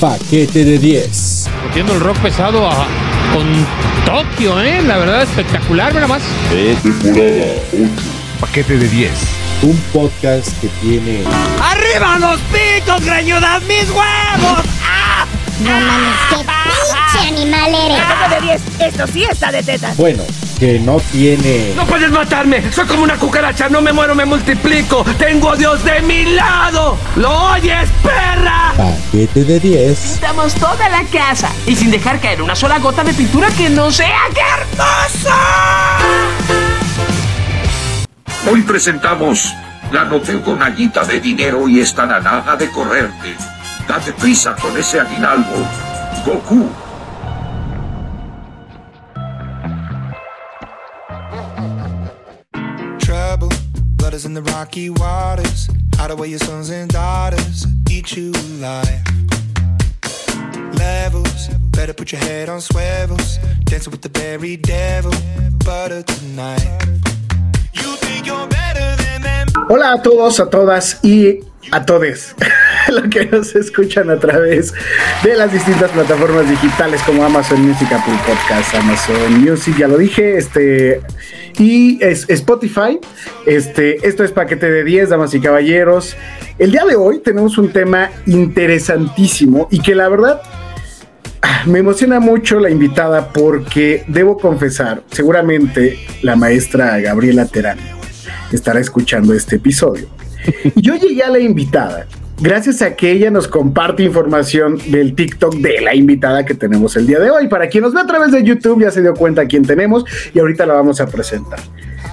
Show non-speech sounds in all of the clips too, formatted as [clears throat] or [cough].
paquete de 10. Metiendo el rock pesado a- con Tokio, ¿eh? La verdad, espectacular, mira más. Paquete de 10. Un podcast que tiene ¡Arriba los picos, greñudas, mis huevos! ¡Ah! No mames, qué pinche animal eres. Paquete de 10, esto sí está de tetas. bueno, que no tiene ¡No puedes matarme! ¡Soy como una cucaracha! ¡No me muero, me multiplico! ¡Tengo a Dios de mi lado! ¿Lo oyes, perra? paquete de 10. Pintamos toda la casa y sin dejar caer una sola gota de pintura que no sea ¡qué hermoso! Hoy presentamos la no tengo nayita de dinero y están a nada de correrte. Date prisa con ese aguinaldo. Goku. The rocky waters. Your sons and daughters. Eat you alive. Hola a todos, a todas y a todes, [laughs] los que nos escuchan a través de las distintas plataformas digitales como Amazon Music, Apple Podcast, Amazon Music, ya lo dije, este y es Spotify. Este, esto es paquete de 10, damas y caballeros. El día de hoy tenemos un tema interesantísimo y que la verdad ah, me emociona mucho la invitada porque debo confesar, seguramente la maestra Gabriela Terán estará escuchando este episodio. Y [laughs] Yo llegué a la invitada gracias a que ella nos comparte información del TikTok de la invitada que tenemos el día de hoy. Para quien nos ve a través de YouTube ya se dio cuenta quién tenemos y ahorita la vamos a presentar.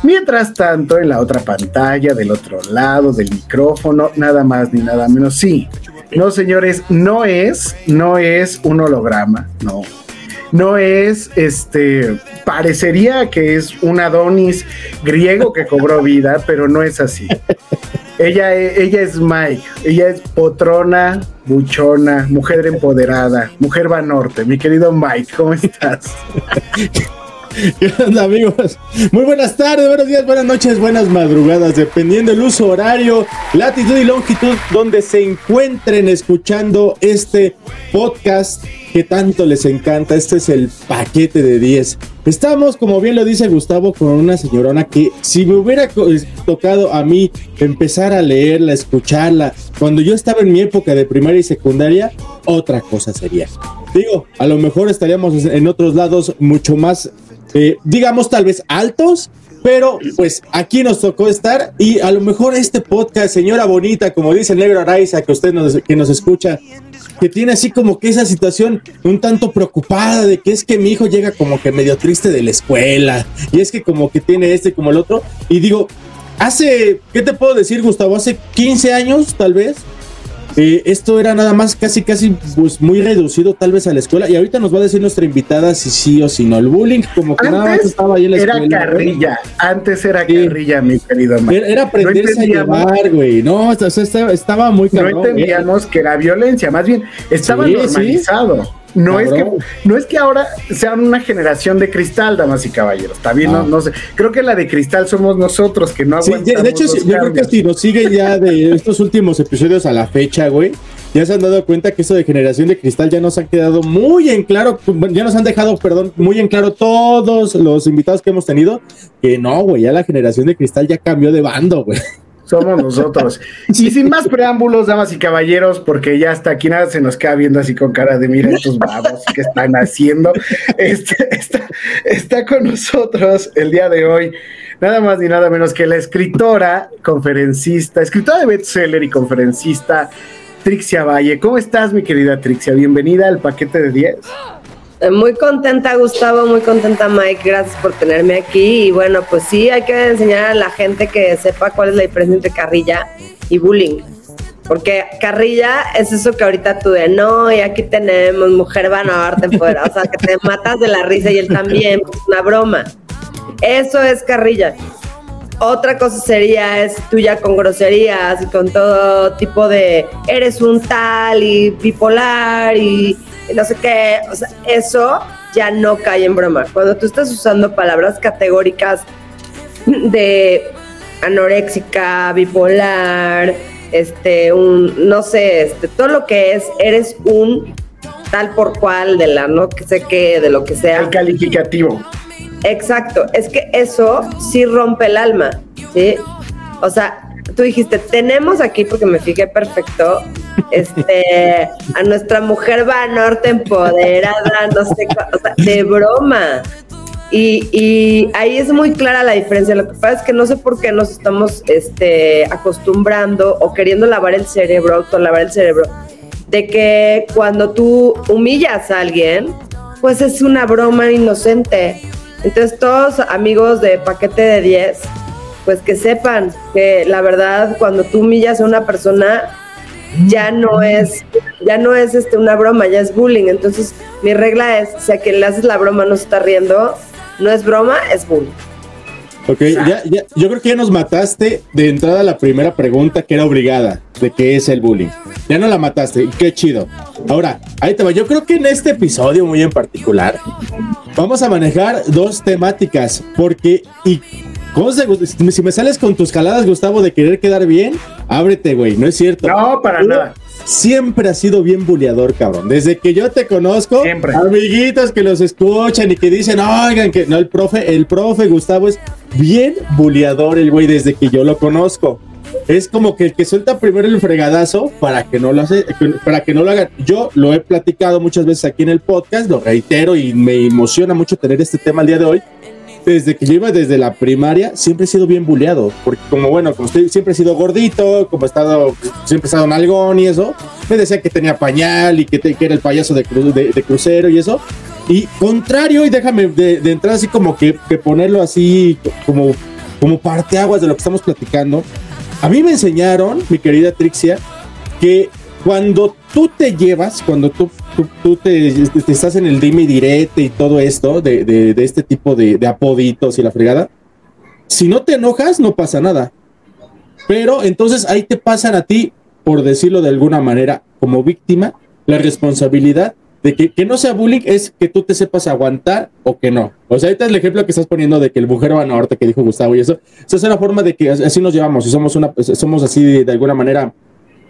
Mientras tanto, en la otra pantalla, del otro lado del micrófono, nada más ni nada menos. Sí, no señores, no es, no es un holograma, no. No es, este, parecería que es un Adonis griego que cobró vida, pero no es así. Ella, e- ella es Mike, ella es potrona, buchona, mujer empoderada, mujer va norte. Mi querido Mike, ¿cómo estás? [laughs] ¿Qué onda, amigos? Muy buenas tardes, buenos días, buenas noches, buenas madrugadas, dependiendo el uso horario, latitud y longitud donde se encuentren escuchando este podcast que tanto les encanta. Este es el paquete de 10. Estamos, como bien lo dice Gustavo, con una señorona que si me hubiera tocado a mí empezar a leerla, escucharla, cuando yo estaba en mi época de primaria y secundaria, otra cosa sería. Digo, a lo mejor estaríamos en otros lados mucho más eh, digamos tal vez altos, pero pues aquí nos tocó estar y a lo mejor este podcast, señora bonita, como dice negro Araiza, que usted nos, que nos escucha, que tiene así como que esa situación un tanto preocupada de que es que mi hijo llega como que medio triste de la escuela y es que como que tiene este como el otro y digo, hace, ¿qué te puedo decir Gustavo? Hace 15 años tal vez. Eh, esto era nada más casi, casi pues, muy reducido tal vez a la escuela. Y ahorita nos va a decir nuestra invitada si sí o si no. El bullying, como que nada más estaba ahí en la era escuela. ¿no? carrilla, antes era Sí. carrilla, mi querido Mike. Era, era aprenderse a llevar, güey. No, o sea, estaba, estaba muy no cabrón. entendíamos que era violencia, más bien estaba Sí, normalizado. No es, que, no es que ahora sean una generación de cristal, damas y caballeros. También Ah. no, no sé. Creo que la de cristal somos nosotros que no Sí, de, aguantamos. de hecho, los sí, yo creo que si nos siguen ya de estos últimos episodios a la fecha, güey, ya se han dado cuenta que eso de generación de cristal ya nos han quedado muy en claro, ya nos han dejado, perdón, muy en claro todos los invitados que hemos tenido, que no, güey, ya la generación de cristal ya cambió de bando, güey. Somos [laughs] nosotros. y sin más preámbulos, damas y caballeros, porque ya hasta aquí nada se nos queda viendo así con cara de mira estos babos que están haciendo. Este, está, está con nosotros el día de hoy, nada más ni nada menos que la escritora, conferencista, escritora de bestseller y conferencista, Trixia Valle. ¿Cómo estás, mi querida Trixia? Bienvenida al paquete de 10. Eh, Muy contenta, Gustavo, muy contenta, Mike. Gracias por tenerme aquí. Y bueno, pues sí, hay que enseñar a la gente que sepa cuál es la diferencia entre carrilla y bullying. Porque carrilla es eso que ahorita tú de no, y aquí tenemos mujer Banorte empoderada. O sea, que te matas de la risa y él también. pues, una broma. Eso es carrilla. Otra cosa sería es tuya con groserías y con todo tipo de eres un tal y bipolar y no sé qué. O sea, eso ya no cae en broma. Cuando tú estás usando palabras categóricas de anoréxica, bipolar, este, un, no sé, este, todo lo que es, eres un tal por cual de la no que sé qué, de lo que sea. El calificativo. Exacto, es que eso sí rompe el alma, ¿sí? O sea, tú dijiste, tenemos aquí, porque me fijé perfecto, este, a nuestra mujer va norte empoderada, no sé, o sea, de broma. Y, y, ahí es muy clara la diferencia. Lo que pasa es que no sé por qué nos estamos este, acostumbrando o queriendo lavar el cerebro, lavar el cerebro, de que cuando tú humillas a alguien, pues es una broma inocente. Entonces todos amigos de paquete de 10, pues que sepan que la verdad cuando tú humillas a una persona ya no es ya no es este una broma, ya es bullying. Entonces mi regla es si a quien le haces la broma no se está riendo, no es broma, es bullying. Ok, ya, ya, yo creo que ya nos mataste de entrada la primera pregunta que era obligada, de qué es el bullying. Ya no la mataste, qué chido. Ahora, ahí te va. Yo creo que en este episodio muy en particular, vamos a manejar dos temáticas, porque, y ¿cómo se, si me sales con tus caladas, Gustavo, de querer quedar bien, ábrete, güey, no es cierto. No, para nada siempre has sido bien buleador, cabrón. Desde que yo te conozco, siempre. amiguitos que los escuchan y que dicen, oigan, que no, el profe, el profe Gustavo es bien buleador, el güey, desde que yo lo conozco. Es como que el que suelta primero el fregadazo para que no lo hace, para que no lo hagan. Yo lo he platicado muchas veces aquí en el podcast, lo reitero y me emociona mucho tener este tema el día de hoy desde que yo iba desde la primaria, siempre he sido bien buleado. Porque como bueno, como estoy, siempre he sido gordito, como he estado, siempre he estado nalgón y eso, me decía que tenía pañal y que, que era el payaso de, de, crucero y eso. Y contrario, y déjame de, de entrar así como que, que, ponerlo así como, como parteaguas de lo que estamos platicando. A mí me enseñaron, mi querida Trixia, que cuando tú te llevas, cuando tú, tú, te, estás en el dime y y todo esto, de, de, este tipo de, de, apoditos y la fregada, si no te enojas, no pasa nada. Pero entonces ahí te pasan a ti, por decirlo de alguna manera, como víctima, la responsabilidad de que, que no sea bullying es que tú te sepas aguantar o que no. O sea, ahorita es el ejemplo que estás poniendo de que el mujer va a norte que dijo Gustavo y eso. Esa es una forma de que así nos llevamos y somos, una, somos así de alguna manera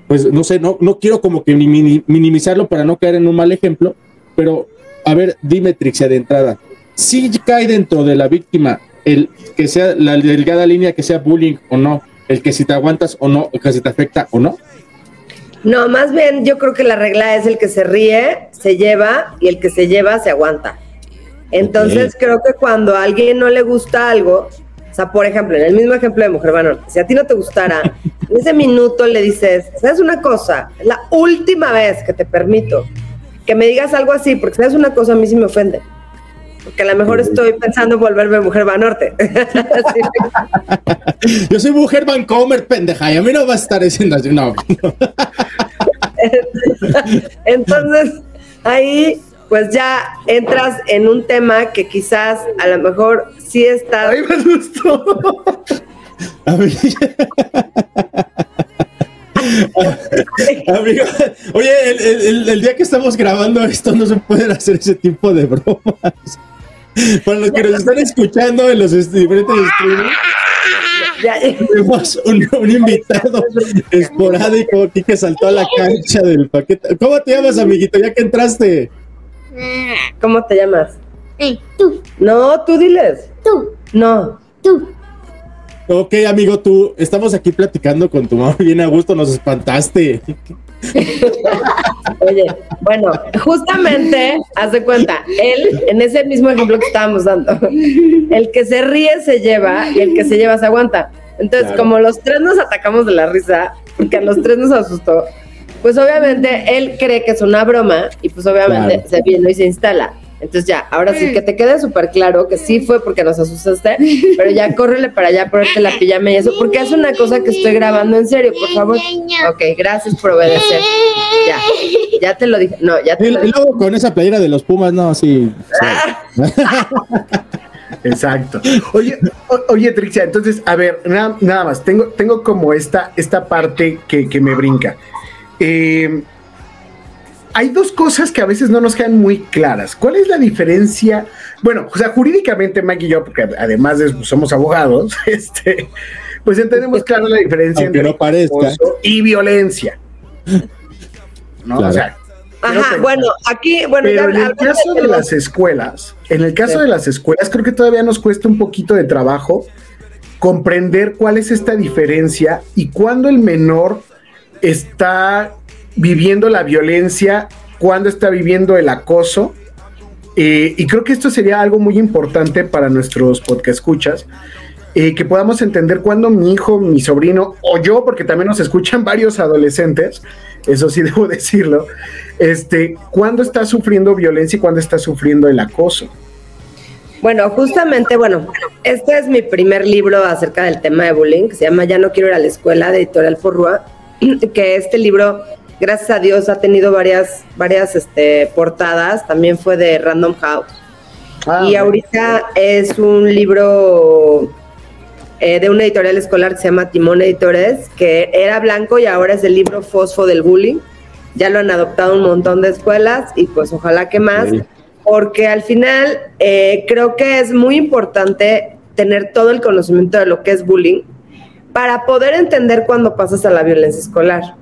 pues no sé, no, no quiero como que minimizarlo para no caer en un mal ejemplo, pero a ver, dime Trixia de entrada, si cae dentro de la víctima el que sea la delgada línea que sea bullying o no, el que si te aguantas o no, el que si te afecta o no. No, más bien yo creo que la regla es el que se ríe, se lleva y el que se lleva se aguanta. Entonces creo que cuando a alguien no le gusta algo, o sea, por ejemplo, en el mismo ejemplo de Mujer Banor, si a ti no te gustara, [laughs] en ese minuto le dices, ¿sabes una cosa? La última vez que te permito que me digas algo así, porque sabes una cosa, a mí sí me ofende. Porque a lo mejor estoy pensando en volverme mujer Banorte. [laughs] Yo soy mujer Vancomer, pendeja, y a mí no va a estar diciendo así, no. [laughs] Entonces, ahí pues ya entras en un tema que quizás a lo mejor sí está. Ay, me gustó. Amigo, oye, el, día que estamos grabando esto no se pueden hacer ese tipo de bromas. Para los que nos están escuchando en los diferentes streams, tenemos un, invitado esporádico aquí que saltó a la cancha del paquete. ¿Cómo te llamas, amiguito? Ya que entraste. ¿Cómo te llamas? Eh, tú. No, tú diles. Tú. No. Tú. Ok, amigo, tú, estamos aquí platicando con tu mamá [laughs] bien a gusto, nos espantaste. Oye, bueno, justamente, haz de cuenta, él, en ese mismo ejemplo que estábamos dando, el que se ríe se lleva y el que se lleva se aguanta. Entonces, como los tres nos atacamos de la risa, porque a los tres nos asustó, pues obviamente él cree que es una broma y pues obviamente se viene y se instala. Entonces ya, ahora sí que te quede súper claro que sí fue porque nos asustaste, pero ya córrele para allá, ponerte la pijama y eso, porque es una cosa que estoy grabando en serio, por favor. Ok, gracias por obedecer. Ya, ya te lo dije. No, ya te y, lo dije. luego con esa playera de los Pumas, no, sí. [laughs] Exacto. Oye, oye, Trixia, entonces, a ver, nada, nada más, tengo, tengo como esta, esta parte que, que me brinca. Eh, hay dos cosas que a veces no nos quedan muy claras. ¿Cuál es la diferencia? Bueno, o sea, jurídicamente, Mike y yo, porque además de, somos abogados, [laughs] este, Pues entendemos claro la diferencia Aunque entre no parezca. y violencia. ¿No? Claro. O sea, Ajá, bueno, aquí, bueno, Pero ya en el caso de las escuelas, en el caso Sí. de las escuelas, creo que todavía nos cuesta un poquito de trabajo comprender cuál es esta diferencia y cuándo el menor está viviendo la violencia, cuándo está viviendo el acoso. Eh, y creo que esto sería algo muy importante para nuestros podcast escuchas. eh, que podamos entender cuándo mi hijo, mi sobrino o yo, porque también nos escuchan [laughs] varios adolescentes, eso sí [laughs] debo decirlo, este, cuándo está sufriendo violencia y cuándo está sufriendo el acoso. Bueno, justamente, bueno, este es mi primer libro acerca del tema de bullying, que se llama Ya no quiero ir a la escuela, de Editorial Porrúa, [clears throat] que este libro, gracias a Dios, ha tenido varias, varias este, portadas, también fue de Random House. Ah, y ahorita es un libro eh, de una editorial escolar que se llama Timón Editores, que era blanco y ahora es el libro Fosfo del Bullying. Ya lo han adoptado un montón de escuelas y pues ojalá que más, Sí. porque al final eh, creo que es muy importante tener todo el conocimiento de lo que es bullying para poder entender cuando pasas a la violencia escolar.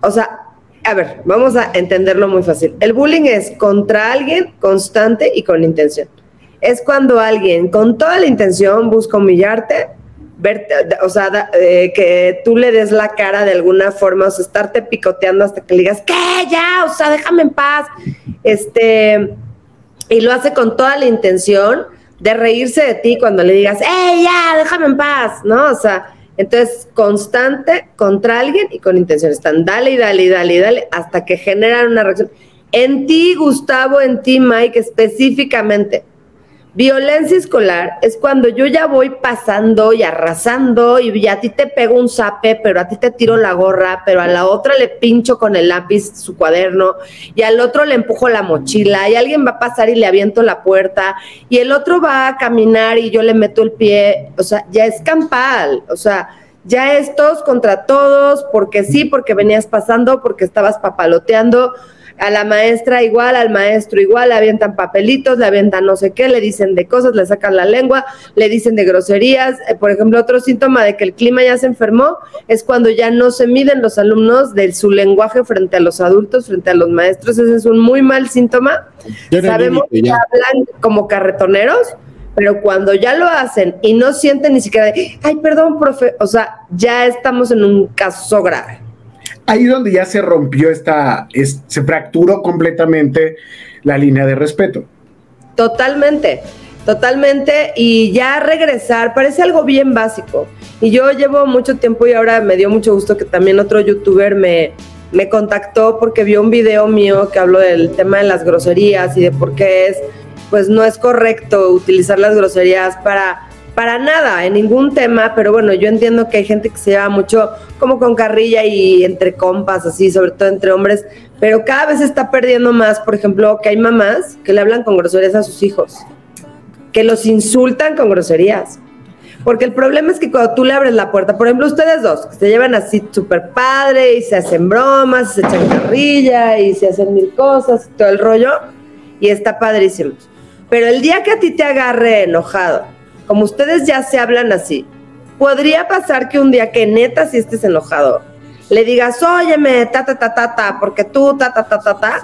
O sea, a ver, vamos a entenderlo muy fácil. El bullying es contra alguien constante y con intención. Es cuando alguien con toda la intención busca humillarte, verte, o sea, eh, que tú le des la cara de alguna forma, o sea, estarte picoteando hasta que le digas, ¿qué? Ya, o sea, déjame en paz. Este, y lo hace con toda la intención de reírse de ti cuando le digas, ¡eh, ya, déjame en paz! ¿No? O sea, entonces constante contra alguien y con intención. Están dale y dale y dale y dale hasta que generan una reacción. En ti, Gustavo, en ti, Mike, específicamente. Violencia escolar es cuando yo ya voy pasando y arrasando y a ti te pego un zape, pero a ti te tiro la gorra, pero a la otra le pincho con el lápiz su cuaderno y al otro le empujo la mochila y alguien va a pasar y le aviento la puerta y el otro va a caminar y yo le meto el pie, o sea, ya es campal, o sea, ya es todos contra todos, porque sí, porque venías pasando, porque estabas papaloteando, a la maestra igual, al maestro igual, le avientan papelitos, le avientan no sé qué, le dicen de cosas, le sacan la lengua, le dicen de groserías. Eh, por ejemplo, otro síntoma de que el clima ya se enfermó es cuando ya no se miden los alumnos de su lenguaje frente a los adultos, frente a los maestros. Ese es un muy mal síntoma. No Sabemos que hablan como carretoneros, pero cuando ya lo hacen y no sienten ni siquiera, de, ay, perdón, profe, o sea, ya estamos en un caso grave. Ahí donde ya se rompió esta, es- se fracturó completamente la línea de respeto. Totalmente, totalmente. Y ya regresar parece algo bien básico. Y yo llevo mucho tiempo y ahora me dio mucho gusto que también otro youtuber me, me contactó porque vio un video mío que habló del tema de las groserías y de por qué es, pues no es correcto utilizar las groserías para, para nada, en ningún tema, pero bueno, yo entiendo que hay gente que se lleva mucho como con carrilla y entre compas, así, sobre todo entre hombres, pero cada vez está perdiendo más, por ejemplo, que hay mamás que le hablan con groserías a sus hijos, que los insultan con groserías. Porque el problema es que cuando tú le abres la puerta, por ejemplo, ustedes dos, que se llevan así súper padre y se hacen bromas, se echan carrilla y se hacen mil cosas, todo el rollo, y está padrísimo. Pero el día que a ti te agarre enojado, como ustedes ya se hablan así, podría pasar que un día que neta si estés enojado, le digas, óyeme, ta, ta, ta, ta, ta, porque tú, ta, ta, ta, ta, ta,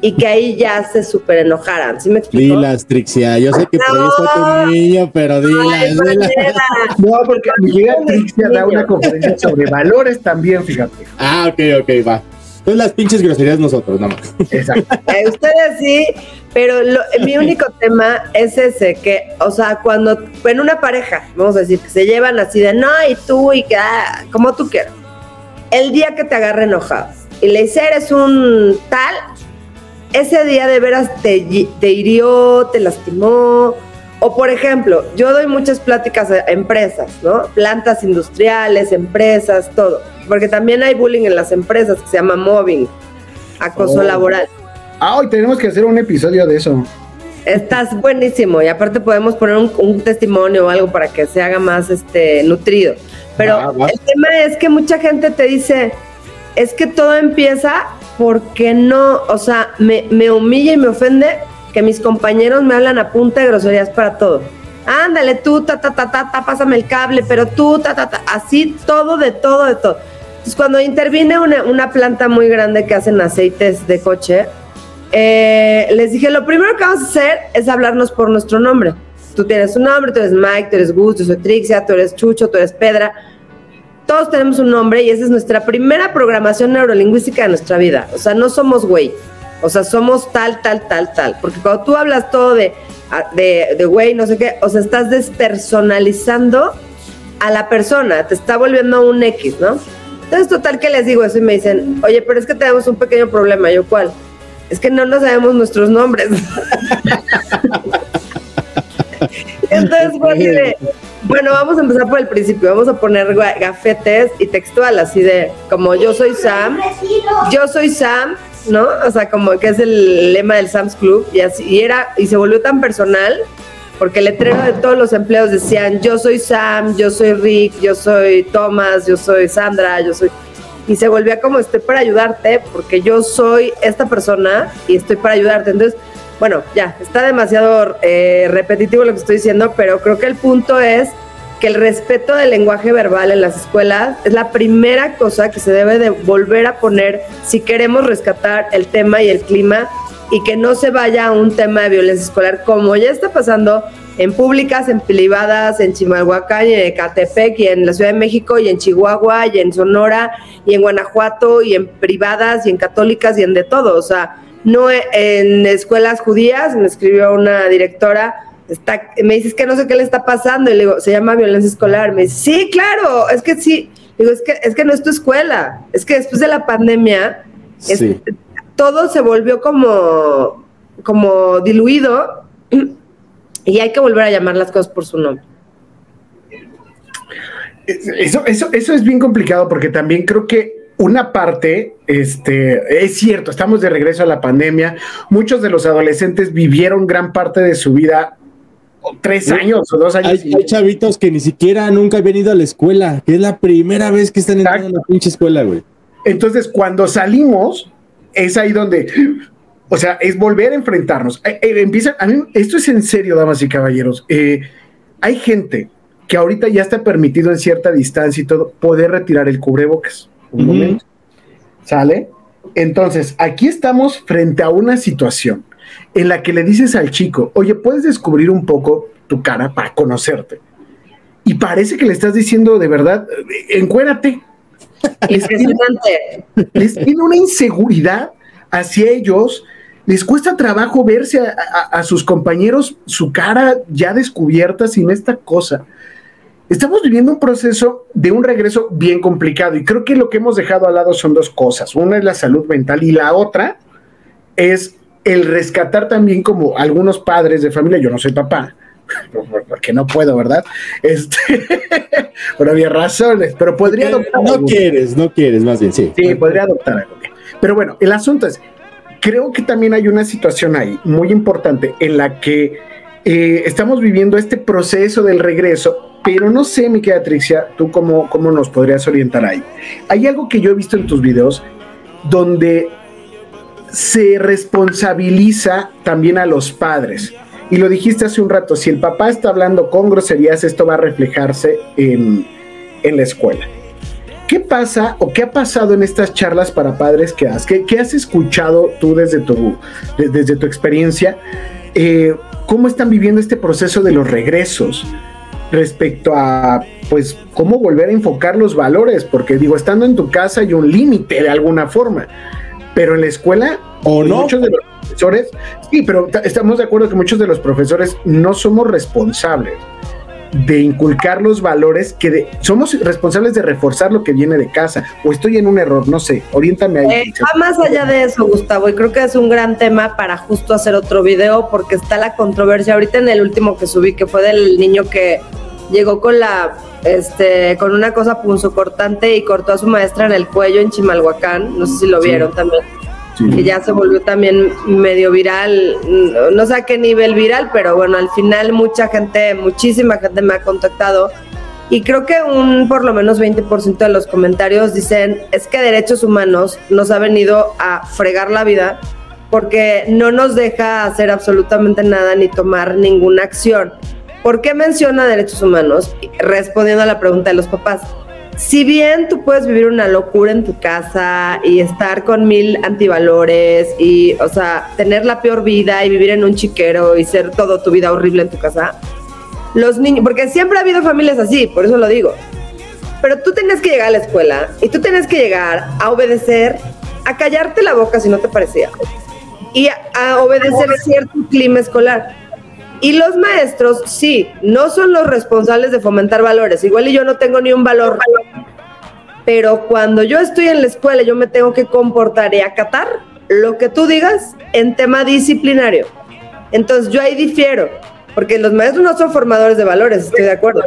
y que ahí ya se súper enojaran. ¿Sí me explico? Dilas, Trixia. Yo sé que por ahí está tu niño, pero dilas, Ay, dilas. [laughs] No, porque mi querida Trixia da una conferencia sobre valores también, fíjate. Ah, ok, ok, va. Entonces las pinches groserías nosotros, nada más. Exacto. Eh, ustedes sí, pero lo- mi único tema es ese, que, o sea, cuando en una pareja, vamos a decir, que se llevan así de no, y tú, y que, ah, como tú quieras, el día que te agarre enojado y le dice eres un tal, ese día de veras te, te hirió, te lastimó. O por ejemplo, yo doy muchas pláticas a empresas, ¿no? Plantas industriales, empresas, todo. Porque también hay bullying en las empresas que se llama mobbing, acoso Oh. laboral. Ah, hoy tenemos que hacer un episodio de eso. Estás buenísimo y aparte podemos poner un, un testimonio o algo para que se haga más este nutrido. Pero va. el tema es que mucha gente te dice, es que todo empieza porque no, o sea, me, me humilla y me ofende que mis compañeros me hablan a punta de groserías para todo. ándale tú, ta, ta, ta, ta, ta, pásame el cable, pero tú, ta, ta, ta, así todo, de todo, de todo. Entonces, cuando interviene una, una planta muy grande que hacen aceites de coche, eh, les dije, lo primero que vamos a hacer es hablarnos por nuestro nombre. Tú tienes un nombre, tú eres Mike, tú eres Gus, yo soy Trixia, tú eres Chucho, tú eres Pedra. Todos tenemos un nombre y esa es nuestra primera programación neurolingüística de nuestra vida. O sea, no somos güey. O sea, somos tal, tal, tal, tal. Porque cuando tú hablas todo de de, de güey, no sé qué, o sea, estás despersonalizando a la persona, te está volviendo un X, ¿no? Entonces, total que les digo eso y me dicen, oye, pero es que tenemos un pequeño problema. Yo, ¿cuál? Es que no nos sabemos nuestros nombres. [laughs] Entonces bueno, vamos a empezar por el principio, vamos a poner gafetes y textual, así de, como yo soy Sam, yo soy Sam, ¿no? O sea, como que es el lema del Sam's Club y así, y era, y se volvió tan personal, porque el letrero de todos los empleados decían, yo soy Sam, yo soy Rick, yo soy Thomas, yo soy Sandra, yo soy... Y se volvía como, estoy para ayudarte, porque yo soy esta persona y estoy para ayudarte. Entonces, bueno, ya, está demasiado eh, repetitivo lo que estoy diciendo, pero creo que el punto es que el respeto del lenguaje verbal en las escuelas es la primera cosa que se debe de volver a poner si queremos rescatar el tema y el clima y que no se vaya a un tema de violencia escolar como ya está pasando en públicas, en privadas, en Chimalhuacán, y en Ecatepec, y en la Ciudad de México, y en Chihuahua, y en Sonora, y en Guanajuato, y en privadas, y en católicas, y en de todo. O sea, no en escuelas judías, me escribió una directora, está, me dice, que no sé qué le está pasando, y le digo, se llama violencia escolar, me dice, sí, claro, es que sí, digo, es que, es que no es tu escuela, es que después de la pandemia, todo se volvió como, como diluido, [clears throat] y hay que volver a llamar las cosas por su nombre. Eso, eso, eso es bien complicado porque también creo que una parte, este, es cierto, estamos de regreso a la pandemia. Muchos de los adolescentes vivieron gran parte de su vida tres años o dos años. Hay, chavitos que ni siquiera nunca habían ido a la escuela, que es la primera vez que están entrando en la pinche escuela, güey. Entonces, cuando salimos, es ahí donde, o sea, es volver a enfrentarnos. Eh, eh, empieza, a mí, esto es en serio, damas y caballeros. Eh, hay gente que ahorita ya está permitido en cierta distancia y todo poder retirar el cubrebocas un momento. ¿Sale? Entonces, aquí estamos frente a una situación en la que le dices al chico, oye, puedes descubrir un poco tu cara para conocerte. Y parece que le estás diciendo de verdad, encuérate. Les tiene, les tiene una inseguridad hacia ellos, les cuesta trabajo verse a, a, sus compañeros, su cara ya descubierta sin esta cosa estamos viviendo un proceso de un regreso bien complicado y creo que lo que hemos dejado al lado son dos cosas. Una es la salud mental y la otra es el rescatar también como algunos padres de familia, yo no soy papá, [laughs] porque no puedo, ¿verdad? Este, [laughs] por había razones, pero podría adoptar. No quieres, no quieres, más bien, sí. Sí, podría adoptar algo. Pero bueno, el asunto es, creo que también hay una situación ahí muy importante en la que eh, estamos viviendo este proceso del regreso pero no sé, mi querida Trixia, tú cómo, cómo nos podrías orientar ahí. Hay algo que yo he visto en tus videos donde se responsabiliza también a los padres. Y lo dijiste hace un rato, si el papá está hablando con groserías, esto va a reflejarse en, la escuela. ¿Qué pasa o qué ha pasado en estas charlas para padres que has? ¿Qué, has escuchado tú desde tu, desde tu experiencia? Eh, ¿Cómo están viviendo este proceso de los regresos? respecto a, pues, cómo volver a enfocar los valores, porque digo, estando en tu casa hay un límite de alguna forma, pero en la escuela, o no, muchos de los profesores, sí, pero estamos de acuerdo que muchos de los profesores no somos responsables de inculcar los valores que somos responsables de reforzar lo que viene de casa. O estoy en un error, no sé, oriéntame ahí. Eh, más allá de eso, Gustavo, y creo que es un gran tema para justo hacer otro video porque está la controversia. Ahorita en el último que subí que fue del niño que llegó con la este con una cosa punzocortante y cortó a su maestra en el cuello en Chimalhuacán, no sé si lo vieron también. Que ya se volvió también medio viral, no sé a qué nivel viral, pero bueno, al final mucha gente, muchísima gente me ha contactado y creo que un por lo menos 20% de los comentarios dicen es que derechos humanos nos ha venido a fregar la vida porque no nos deja hacer absolutamente nada ni tomar ninguna acción. ¿Por qué menciona derechos humanos? Respondiendo a la pregunta de los papás. Si bien tú puedes vivir una locura en tu casa y estar con mil antivalores y, o sea, tener la peor vida y vivir en un chiquero y ser todo tu vida horrible en tu casa, los niños, porque siempre ha habido familias así, por eso lo digo. Pero tú tienes que llegar a la escuela y tú tienes que llegar a obedecer, a callarte la boca si no te parecía y a, a obedecer cierto clima escolar. Y los maestros, sí, no son los responsables de fomentar valores. Igual y yo no tengo ni un valor. Pero cuando yo estoy en la escuela, yo me tengo que comportar y acatar lo que tú digas en tema disciplinario. Entonces yo ahí difiero, porque los maestros no son formadores de valores, estoy de acuerdo,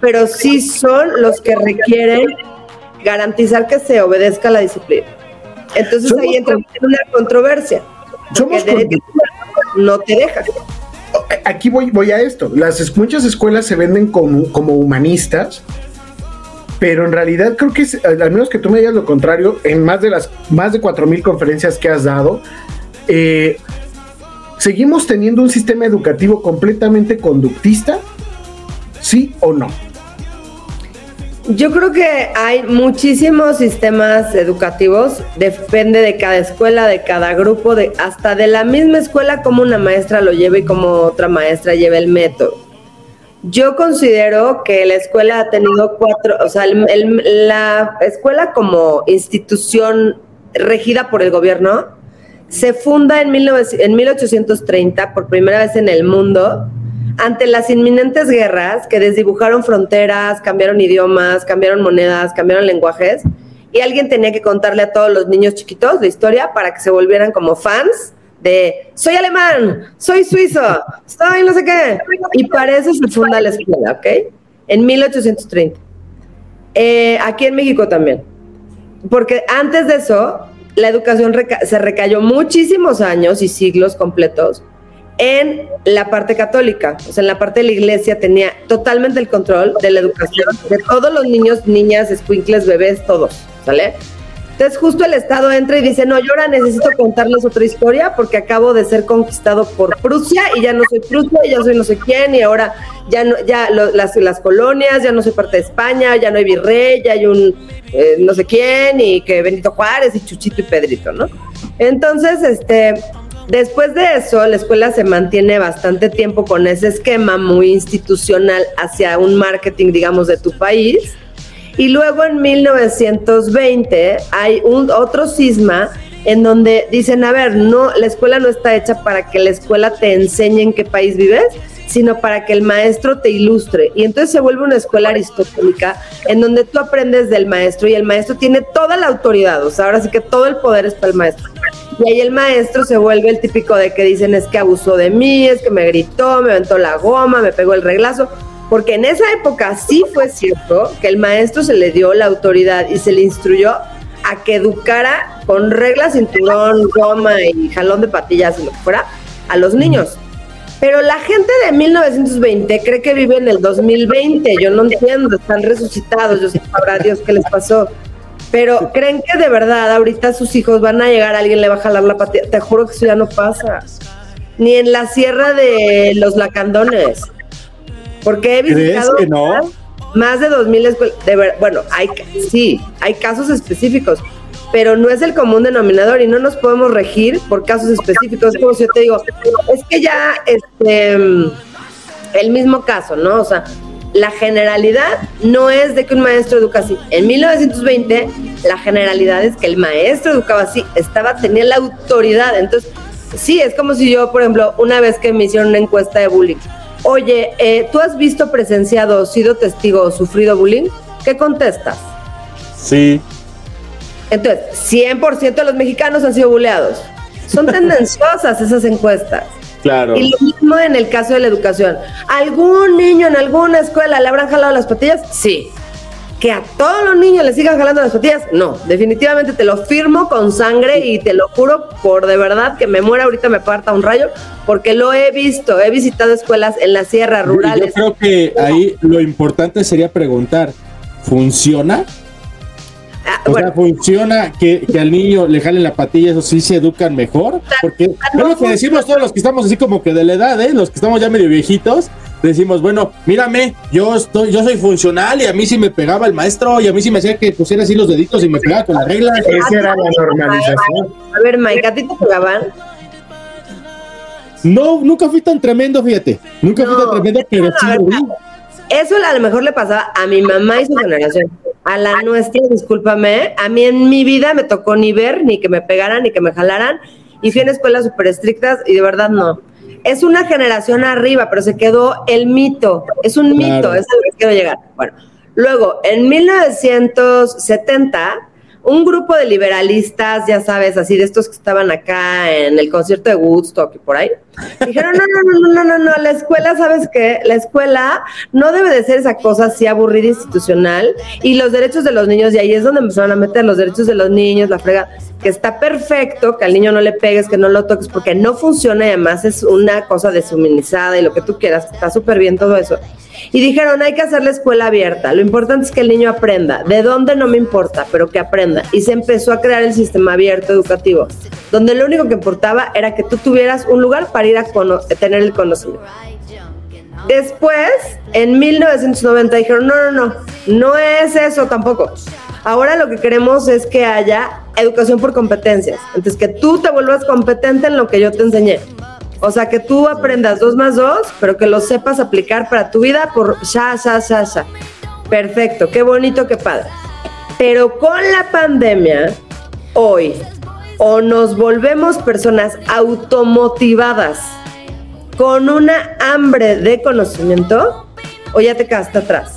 pero sí son los que requieren garantizar que se obedezca la disciplina. Entonces Somos ahí entra una controversia. Somos derecho no te deja. Aquí voy, voy a esto. Las muchas escuelas se venden como, humanistas, pero en realidad creo que al menos que tú me digas lo contrario, en más de las más de 4000 conferencias que has dado, eh, seguimos teniendo un sistema educativo completamente conductista, ¿sí o no? Yo creo que hay muchísimos sistemas educativos, depende de cada escuela, de cada grupo, de hasta de la misma escuela como una maestra lo lleva y como otra maestra lleva el método. Yo considero que la escuela ha tenido cuatro, o sea, el- la escuela como institución regida por el gobierno se funda en, 19 en 1830 por primera vez en el mundo ante las inminentes guerras que desdibujaron fronteras, cambiaron idiomas, cambiaron monedas, cambiaron lenguajes y alguien tenía que contarle a todos los niños chiquitos la historia para que se volvieran como fans de soy alemán, soy suizo, soy no sé qué. Y para eso se funda la escuela, ¿ok? En 1830. Eh, aquí en México también. Porque antes de eso, la educación reca- se recayó muchísimos años y siglos completos en la parte católica. O sea, en la parte de la iglesia tenía totalmente el control de la educación de todos los niños, niñas, escuincles, bebés, todos, ¿sale? Entonces justo el Estado entra y dice, no, yo ahora necesito contarles otra historia porque acabo de ser conquistado por Prusia y ya no soy Prusia y ya soy no sé quién y ahora ya no, ya lo- las, las colonias, ya no soy parte de España, ya no hay virrey, ya hay un eh, no sé quién y que Benito Juárez y Chuchito y Pedrito, ¿no? Entonces, este, después de eso, la escuela se mantiene bastante tiempo con ese esquema muy institucional hacia un marketing, digamos, de tu país. Y luego en 1920 hay un otro cisma en donde dicen, a ver, no, la escuela no está hecha para que la escuela te enseñe en qué país vives, sino para que el maestro te ilustre. Y entonces se vuelve una escuela aristotélica en donde tú aprendes del maestro y el maestro tiene toda la autoridad, o sea, ahora sí que todo el poder es para el maestro. Y ahí el maestro se vuelve el típico de que dicen es que abusó de mí, es que me gritó, me aventó la goma, me pegó el reglazo. Porque en esa época sí fue cierto que el maestro se le dio la autoridad y se le instruyó a que educara con reglas, cinturón, goma y jalón de patillas lo que fuera a los niños. Pero la gente de 1920 cree que vive en el 2020. Yo no entiendo, están resucitados. Yo sé, sabrá Dios qué les pasó. Pero creen que de verdad ahorita sus hijos van a llegar, alguien le va a jalar la patilla. Te juro que eso ya no pasa. Ni en la sierra de los lacandones. Porque he ¿Crees visitado que no? más de 2000 escuelas. De ver, bueno, hay, sí, hay casos específicos, pero no es el común denominador y no nos podemos regir por casos específicos. Es como si yo te digo, es que ya este, el mismo caso, ¿no? O sea, la generalidad no es de que un maestro educa así. En 1920, la generalidad es que el maestro educaba así, estaba, tenía la autoridad. Entonces, sí, es como si yo, por ejemplo, una vez que me hicieron una encuesta de bullying, oye, eh, ¿tú has visto, presenciado, sido testigo sufrido bullying? ¿Qué contestas? Sí. Entonces, 100% de los mexicanos han sido bulleados. Son tendenciosas esas encuestas. Claro. Y lo mismo en el caso de la educación. ¿Algún niño en alguna escuela le habrán jalado las patillas? Sí. ¿Que a todos los niños les sigan jalando las patillas? No, definitivamente te lo firmo con sangre y te lo juro por de verdad que me muera ahorita me parta un rayo, porque lo he visto, he visitado escuelas en las sierras Yo rurales. creo que ahí lo importante sería preguntar, ¿funciona? O bueno, sea, ¿funciona que, que al niño le jalen la patilla, eso sí se educan mejor? Porque es lo que decimos todos los que estamos así como que de la edad, ¿eh? los que estamos ya medio viejitos, decimos, bueno, mírame, yo estoy, yo soy funcional y a mí sí me pegaba el maestro y a mí sí me hacía que pusiera así los deditos y me pegaba con la regla. Esa era la normalización. A ver, Mike, ¿a ti te pegaban? No, nunca fui tan tremendo, fíjate. Nunca fui tan tremendo, pero sí lo vi. Eso a lo mejor le pasaba a mi mamá y su generación. A la nuestra, discúlpame, a mí en mi vida me tocó ni ver, ni que me pegaran, ni que me jalaran. Y fui en escuelas súper estrictas y de verdad no. Es una generación arriba, pero se quedó el mito. Es un Claro. mito, es a lo que quiero llegar. Bueno, luego, en 1970, un grupo de liberalistas, ya sabes, así de estos que estaban acá en el concierto de Woodstock y por ahí, dijeron, no, no, no, no, no, no, la escuela, ¿sabes qué? La escuela no debe de ser esa cosa así aburrida institucional y los derechos de los niños, y ahí es donde empezaron a meter los derechos de los niños, la frega, que está perfecto, que al niño no le pegues, que no lo toques, porque no funciona y además es una cosa deshumanizada y lo que tú quieras, está súper bien todo eso. Y dijeron, hay que hacer la escuela abierta. Lo importante es que el niño aprenda. ¿De dónde? No me importa, pero que aprenda. Y se empezó a crear el sistema abierto educativo, donde lo único que importaba era que tú tuvieras un lugar para ir a tener el conocimiento. Después, en 1990 dijeron, no, no, no, no es eso tampoco. Ahora lo que queremos es que haya educación por competencias. Entonces, que tú te vuelvas competente en lo que yo te enseñé. O sea, que tú aprendas dos más dos, pero que lo sepas aplicar para tu vida por ya, ya, ya, ya. Perfecto, qué bonito, qué padre. Pero con la pandemia, hoy, o nos volvemos personas automotivadas con una hambre de conocimiento, o ya te quedaste atrás.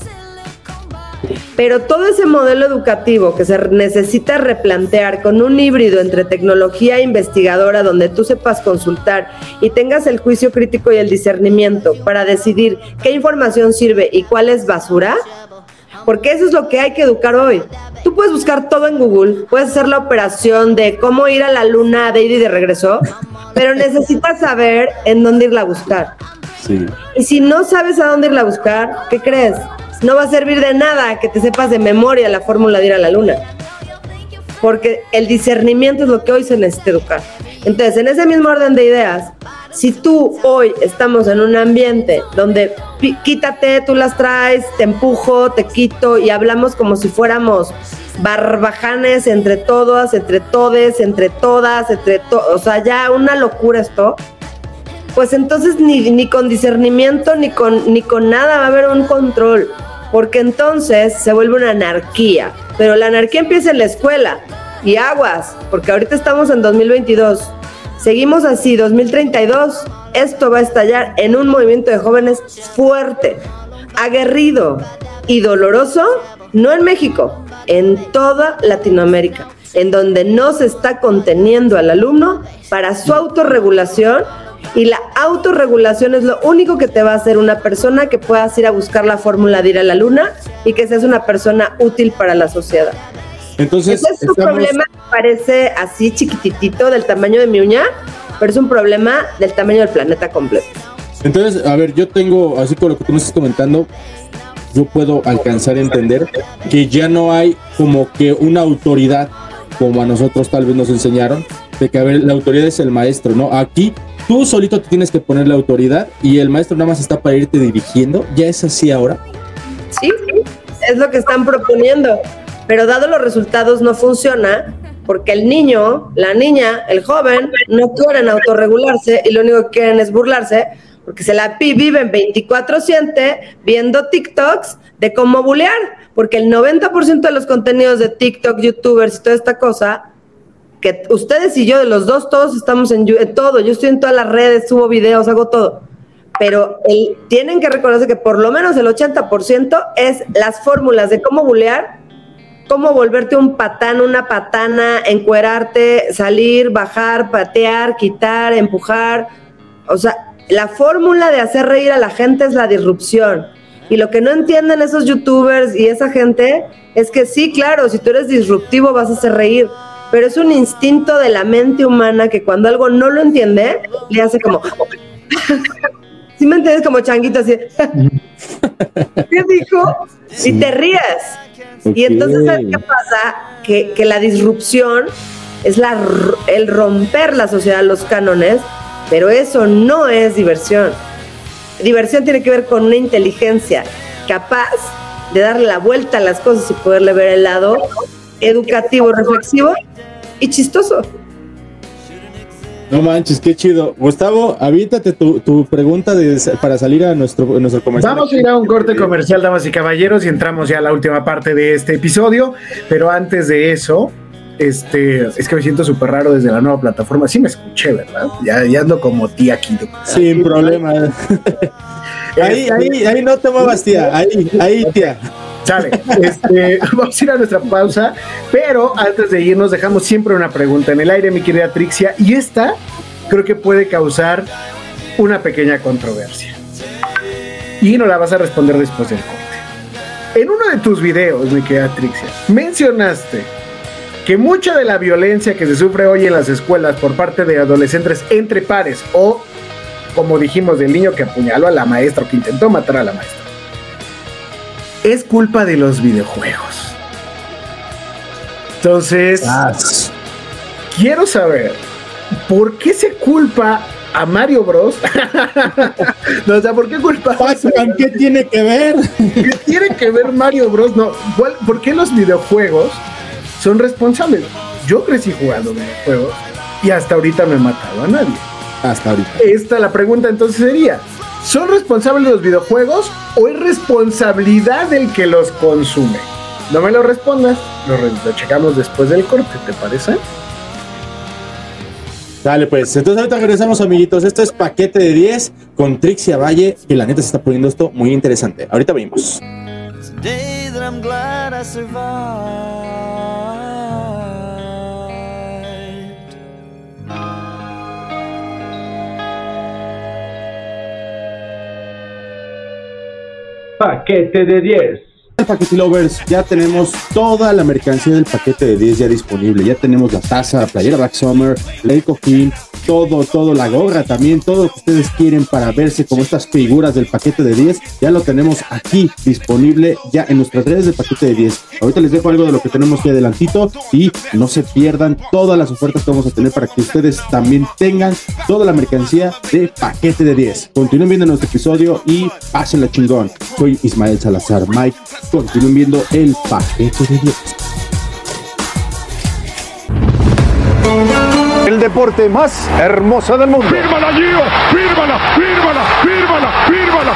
Pero todo ese modelo educativo que se necesita replantear con un híbrido entre tecnología e investigadora donde tú sepas consultar y tengas el juicio crítico y el discernimiento para decidir qué información sirve y cuál es basura, porque eso es lo que hay que educar hoy. Tú puedes buscar todo en Google, puedes hacer la operación de cómo ir a la luna de ida y de regreso, pero necesitas saber en dónde irla a buscar. Sí. Y si no sabes a dónde irla a buscar, ¿qué crees? No va a servir de nada que te sepas de memoria la fórmula de ir a la luna. Porque el discernimiento es lo que hoy se necesita educar. Entonces, en ese mismo orden de ideas, si tú hoy estamos en un ambiente donde quítate, tú las traes, te empujo, te quito y hablamos como si fuéramos barbajanes entre todas, entre todes, entre todas, entre to o sea, ya una locura esto pues entonces ni, ni con discernimiento ni con, ni con nada va a haber un control, porque entonces se vuelve una anarquía, pero la anarquía empieza en la escuela y aguas, porque ahorita estamos en 2022, seguimos así, 2032, esto va a estallar en un movimiento de jóvenes fuerte, aguerrido y doloroso, no en México, en toda Latinoamérica, en donde no se está conteniendo al alumno para su autorregulación y la autorregulación es lo único que te va a hacer una persona que puedas ir a buscar la fórmula de ir a la luna y que seas una persona útil para la sociedad. Entonces, Ese es un estamos- problema que parece así chiquititito del tamaño de mi uña, pero es un problema del tamaño del planeta completo. Entonces, a ver, yo tengo, así con lo que tú me estás comentando, yo puedo alcanzar a entender que ya no hay como que una autoridad, como a nosotros tal vez nos enseñaron, de que, a ver, la autoridad es el maestro, ¿no? Aquí tú solito te tienes que poner la autoridad y el maestro nada más está para irte dirigiendo. ¿Ya es así ahora? Sí, es lo que están proponiendo. Pero dado los resultados no funciona porque el niño, la niña, el joven no quieren autorregularse y lo único que quieren es burlarse porque se la viven 24/7 viendo TikToks de cómo bulear, porque el 90% de los contenidos de TikTok, YouTubers y toda esta cosa que ustedes y yo los dos todos estamos en todo, yo estoy en todas las redes, subo videos, hago todo pero el- tienen que reconocer que por lo menos el 80% es las fórmulas de cómo bulear, cómo volverte un patán, una patana, encuerarte, salir, bajar, patear, quitar, empujar. O sea, la fórmula de hacer reír a la gente es la disrupción. Y lo que no entienden esos youtubers y esa gente es que sí, claro, si tú eres disruptivo vas a hacer reír, pero es un instinto de la mente humana que cuando algo no lo entiende, le hace como... [laughs] ¿Sí me entiendes? Como changuito así. [laughs] ¿Qué dijo? Y te ríes. Y entonces, ¿sabes qué pasa? Que, que la disrupción es la, el romper la sociedad, los cánones, pero eso no es diversión. diversión tiene que ver con una inteligencia capaz de darle la vuelta a las cosas y poderle ver el lado educativo, reflexivo y chistoso. No manches, qué chido. Gustavo, avítate tu, tu pregunta de- para salir a nuestro, nuestro comercial. Vamos a ir a un corte comercial, damas y caballeros, y entramos ya a la última parte de este episodio. Pero antes de eso, este, es que me siento súper raro desde la nueva plataforma. Sí me escuché, ¿verdad? Ya, ya ando como tía aquí. Sin problema. Ahí, ahí, ahí no te muevas, tía. Ahí, ahí, tía. Sale. Este, [laughs] vamos a ir a nuestra pausa, pero antes de irnos dejamos siempre una pregunta en el aire, mi querida Trixia, y esta creo que puede causar una pequeña controversia. Y no la vas a responder después del corte. En uno de tus videos, mi querida Trixia, mencionaste que mucha de la violencia que se sufre hoy en las escuelas por parte de adolescentes entre pares o, como dijimos, del niño que apuñaló a la maestra o que intentó matar a la maestra, es culpa de los videojuegos. Entonces, quiero saber por qué se culpa a Mario Bros. [laughs] no, o sea, ¿por qué culpa? ¿Qué tiene que ver? ¿Qué tiene que ver Mario Bros? No, ¿cuál- ¿por qué los videojuegos son responsables? Yo crecí jugando videojuegos y hasta ahorita no he matado a nadie. Hasta ahorita. Esta la pregunta entonces sería, ¿son responsables los videojuegos o es responsabilidad del que los consume? No me lo respondas, lo, re- lo checamos después del corte, ¿te parece? Dale, pues. Entonces ahorita regresamos, amiguitos. Esto es paquete de 10 con Trixia Valle, que la neta se está poniendo esto muy interesante. Ahorita venimos. Paquete de 10. Paquete Lovers, ya tenemos toda la mercancía del paquete de 10 ya disponible. Ya tenemos la taza, la playera Black Summer, el cojín, todo, todo, la gorra también, todo lo que ustedes quieren para verse como estas figuras del paquete de 10. Ya lo tenemos aquí disponible ya en nuestras redes del paquete de 10. Ahorita les dejo algo de lo que tenemos aquí adelantito y no se pierdan todas las ofertas que vamos a tener para que ustedes también tengan toda la mercancía de paquete de 10. Continúen viendo nuestro episodio y pásenla chingón. Soy Ismael Salazar Mike. Continúen viendo el paquete de 10. El deporte más hermoso del mundo. ¡Fírmala, Gio! ¡Fírmala! ¡Fírmala! ¡Fírmala! ¡Fírmala!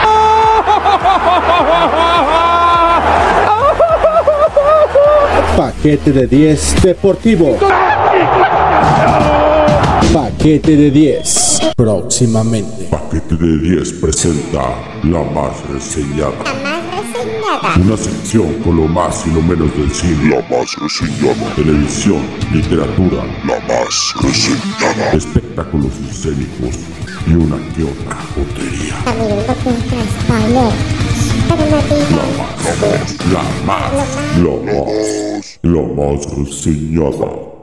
Paquete de 10 Deportivo. Paquete de 10. Próximamente. Paquete de 10 presenta la más reseñada. Una sección con lo más y lo menos del cine. La más reseñada. Televisión, literatura. La más reseñada. Espectáculos escénicos y una que otra jotería. También spoiler. Pero no digas. La más, lo más, lo más reseñada.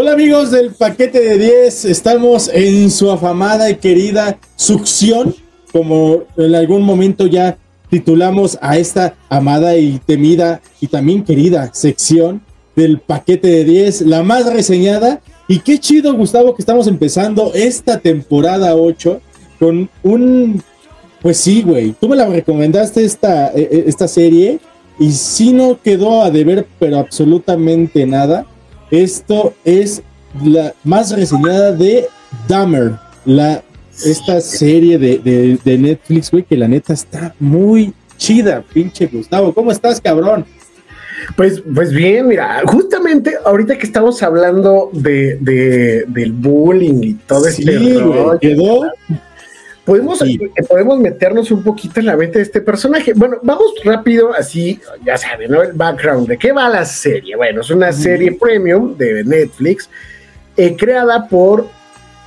Hola amigos del paquete de 10, estamos en su afamada y querida succión, como en algún momento ya titulamos a esta amada y temida y también querida sección del paquete de 10, la más reseñada. Y qué chido, Gustavo, que estamos empezando esta temporada 8 con un... Pues sí, güey, tú me la recomendaste esta, eh, eh, esta serie y sí no quedó a deber, pero absolutamente nada. Esto es la más reseñada de Dahmer, la, esta serie de, de- de Netflix, güey, que la neta está muy chida, pinche Gustavo. ¿Cómo estás, cabrón? Pues, pues bien, mira, justamente ahorita que estamos hablando de, de- del bullying y todo Sí, este rollo, quedó. Podemos, eh, podemos meternos un poquito en la mente de este personaje. Bueno, vamos rápido, así, ya saben, ¿no? El background. ¿De qué va la serie? Bueno, es una serie premium de Netflix, eh, creada por.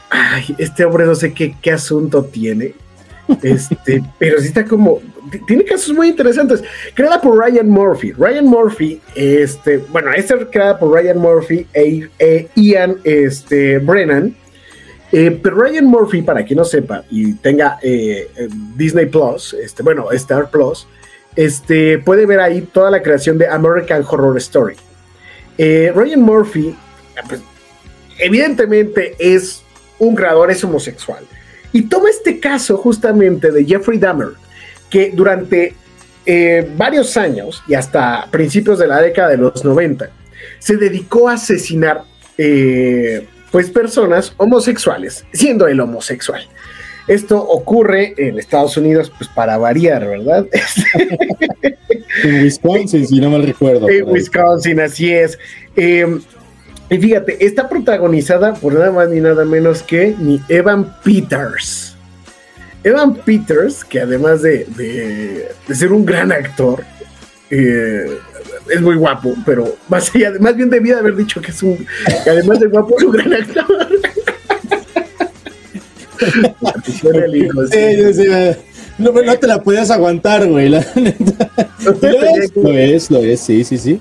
Ay, este hombre no sé qué, qué asunto tiene. Este, [laughs] pero sí está como. tiene casos muy interesantes. Creada por Ryan Murphy. Ryan Murphy, este, bueno, esta es creada por Ryan Murphy e, e Ian este, Brennan. Eh, pero Ryan Murphy, para quien no sepa y tenga eh, eh, Disney Plus, este, bueno, Star Plus, este, puede ver ahí toda la creación de American Horror Story. Ryan Murphy, pues, evidentemente es un creador, es homosexual. Y toma este caso justamente de Jeffrey Dahmer, que durante varios años y hasta principios de la década de los 90 se dedicó a asesinar pues personas homosexuales, siendo el homosexual. Esto ocurre en Estados Unidos, pues para variar, ¿verdad? [laughs] en Wisconsin, si no mal recuerdo. En Wisconsin, así es. Em, y fíjate, está protagonizada por nada más ni nada menos que ni Evan Peters. Evan Peters, que además de, de ser un gran actor, eh, es muy guapo, pero más allá, más bien debía haber dicho que es un, además de guapo, es un gran actor. [laughs] no, no, te la podías aguantar, güey. La [laughs] lo es, lo es, sí, sí, sí.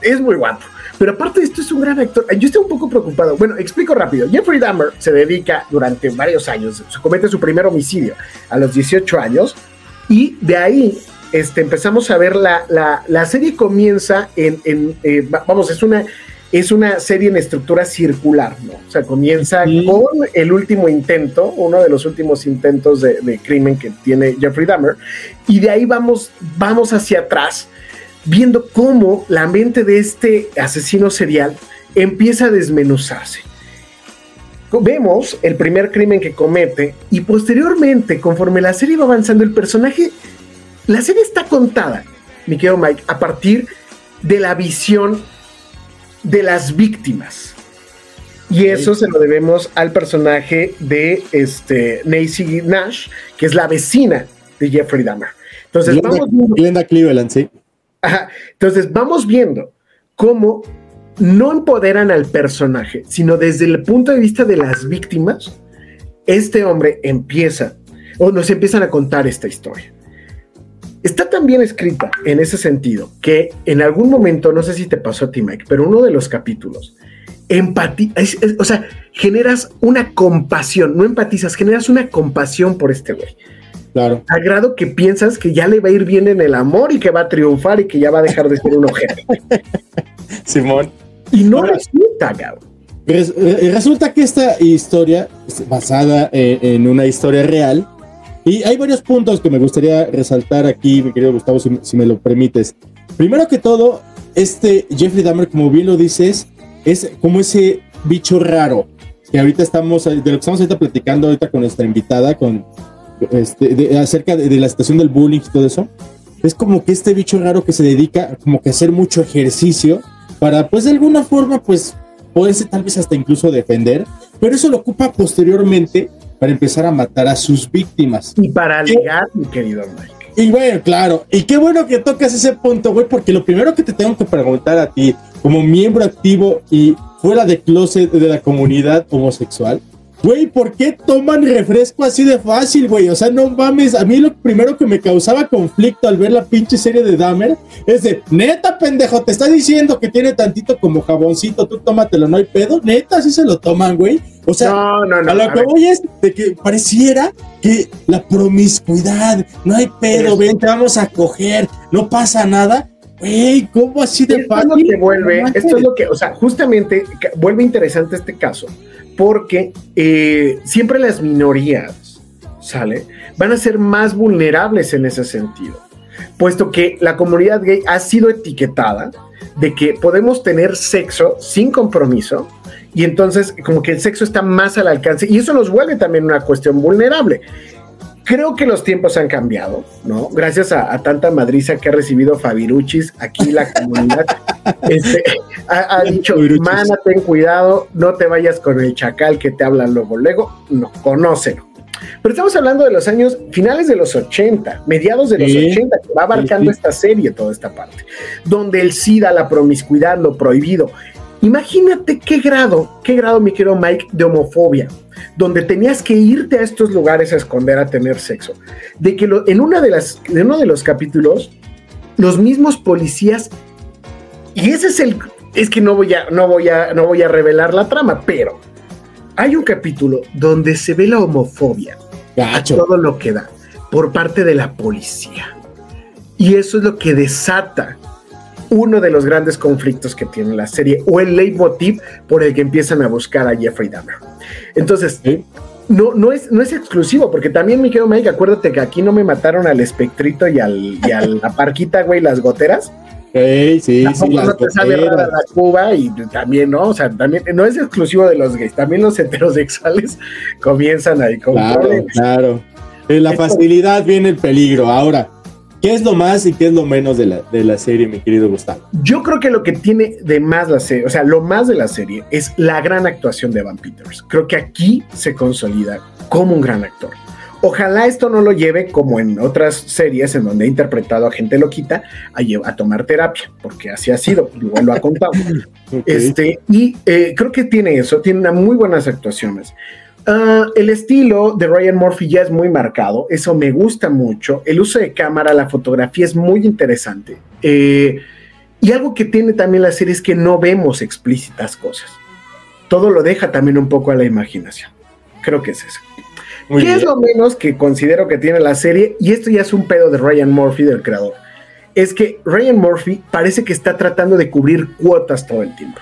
Es muy guapo. Pero aparte de esto, es un gran actor. Yo estoy un poco preocupado. Bueno, explico rápido. Jeffrey Dahmer se dedica durante varios años, se comete su primer homicidio a los 18 años, y de ahí este, empezamos a ver la, la, serie comienza en, eh, vamos, es una, es una serie en estructura circular, ¿no? O sea, comienza con el último intento, uno de los últimos intentos de, crimen que tiene Jeffrey Dahmer, y de ahí vamos, vamos hacia atrás, viendo cómo la mente de este asesino serial empieza a desmenuzarse. Vemos el primer crimen que comete y posteriormente, conforme la serie va avanzando, el personaje la serie está contada, mi querido Mike, a partir de la visión de las víctimas. Y eso se lo debemos al personaje de este, Nancy Nash, que es la vecina de Jeffrey Dahmer. Entonces, vamos viendo, Cleveland, sí. entonces, vamos viendo cómo no empoderan al personaje, sino desde el punto de vista de las víctimas, este hombre empieza, o nos empiezan a contar esta historia. Está tan bien escrita en ese sentido que en algún momento, no sé si te pasó a ti, Mike, pero uno de los capítulos, empatía, o sea, generas una compasión, no empatizas, generas una compasión por este güey. Claro. A grado que piensas que ya le va a ir bien en el amor y que va a triunfar y que ya va a dejar de ser un ojete. [laughs] Simón. Y no resulta, cabrón. Eh, resulta que esta historia, basada eh, en una historia real, y hay varios puntos que me gustaría resaltar aquí, mi querido Gustavo, si, me lo permites. Primero que todo, este Jeffrey Dahmer, como bien lo dices, es como ese bicho raro que ahorita estamos, de lo que estamos ahorita platicando ahorita con nuestra invitada, con este, acerca de, la situación del bullying y todo eso. Es como que este bicho raro que se dedica como que a hacer mucho ejercicio para, pues de alguna forma, pues poderse tal vez hasta incluso defender, pero eso lo ocupa posteriormente para empezar a matar a sus víctimas. Y para alegar, mi querido Mike. Y bueno, claro, y qué bueno que tocas ese punto, güey, porque lo primero que te tengo que preguntar a ti, como miembro activo y fuera de closet de la comunidad homosexual, Güey, ¿por qué toman refresco así de fácil, güey? O sea, no mames. A mí lo primero que me causaba conflicto al ver la pinche serie de Dahmer es de, neta, pendejo, te está diciendo que tiene tantito como jaboncito, tú tómatelo, no hay pedo. Neta, así se lo toman, güey. O sea, a lo que voy es de que pareciera que la promiscuidad, no hay pedo, ven, te vamos a coger, no pasa nada. Güey, ¿cómo así de fácil? Esto es lo que vuelve, esto es lo que, o sea, justamente vuelve interesante este caso porque eh, siempre las minorías, ¿sale? Van a ser más vulnerables en ese sentido, puesto que la comunidad gay ha sido etiquetada de que podemos tener sexo sin compromiso y entonces como que el sexo está más al alcance y eso nos vuelve también una cuestión vulnerable. Creo que los tiempos han cambiado, ¿no? Gracias a, tanta madriza que ha recibido Fabiruchis, aquí la comunidad [laughs] este, ha, dicho, mana, ten cuidado, no te vayas con el chacal que te habla luego, luego, no, conócelo. Pero estamos hablando de los años finales de los 80, mediados de los 80, que va abarcando esta serie, toda esta parte, donde el SIDA, la promiscuidad, lo prohibido, Imagínate qué grado, qué grado, mi querido Mike, de homofobia, donde tenías que irte a estos lugares a esconder a tener sexo. De que lo- en una de las, en uno de los capítulos, los mismos policías, y ese es el, es que no voy a, no voy a, no voy a revelar la trama, pero hay un capítulo donde se ve la homofobia a todo lo que da por parte de la policía. Y eso es lo que desata uno de los grandes conflictos que tiene la serie o el leitmotiv por el que empiezan a buscar a Jeffrey Dahmer. Entonces, no, no, es, no es exclusivo, porque también, mi querido Mike, acuérdate que aquí no me mataron al espectrito y, al, y a la parquita, güey, las goteras. Ey, sí, Tampoco sí, las te sabe rara la Cuba y también, ¿no? O sea, también no es exclusivo de los gays, también los heterosexuales [laughs] comienzan ahí con Claro, problemas. claro. En la Esto- facilidad viene el peligro. Ahora, ¿qué es lo más y qué es lo menos de la, de la serie, mi querido Gustavo? Yo creo que lo que tiene de más la serie, o sea, lo más de la serie es la gran actuación de Van Peters. Creo que aquí se consolida como un gran actor. Ojalá esto no lo lleve como en otras series en donde ha interpretado a gente loquita a, a tomar terapia, porque así ha sido, igual lo ha contado. [laughs] Este, y eh, creo que tiene eso, tiene unas muy buenas actuaciones. Ah, el estilo de Ryan Murphy ya es muy marcado, eso me gusta mucho. El uso de cámara, la fotografía es muy interesante. Eh, y algo que tiene también la serie es que no vemos explícitas cosas. Todo lo deja también un poco a la imaginación. Creo que es eso. Muy ¿Qué es lo menos que considero que tiene la serie? Y esto ya es un pedo de Ryan Murphy, del creador. Es que Ryan Murphy parece que está tratando de cubrir cuotas todo el tiempo.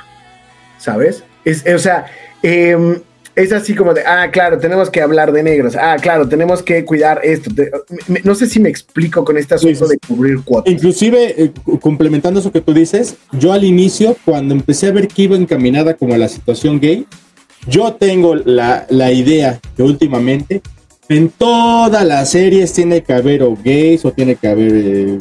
¿Sabes? Es, o sea, em, es así como de, ah, claro, tenemos que hablar de negros. Ah, claro, tenemos que cuidar esto. Te- me- no sé si me explico con este asunto de cubrir cuotas. Inclusive, eh, complementando eso que tú dices, yo al inicio, cuando empecé a ver que iba encaminada como a la situación gay, yo tengo la, la idea que últimamente en todas las series tiene que haber o gays o tiene que haber eh,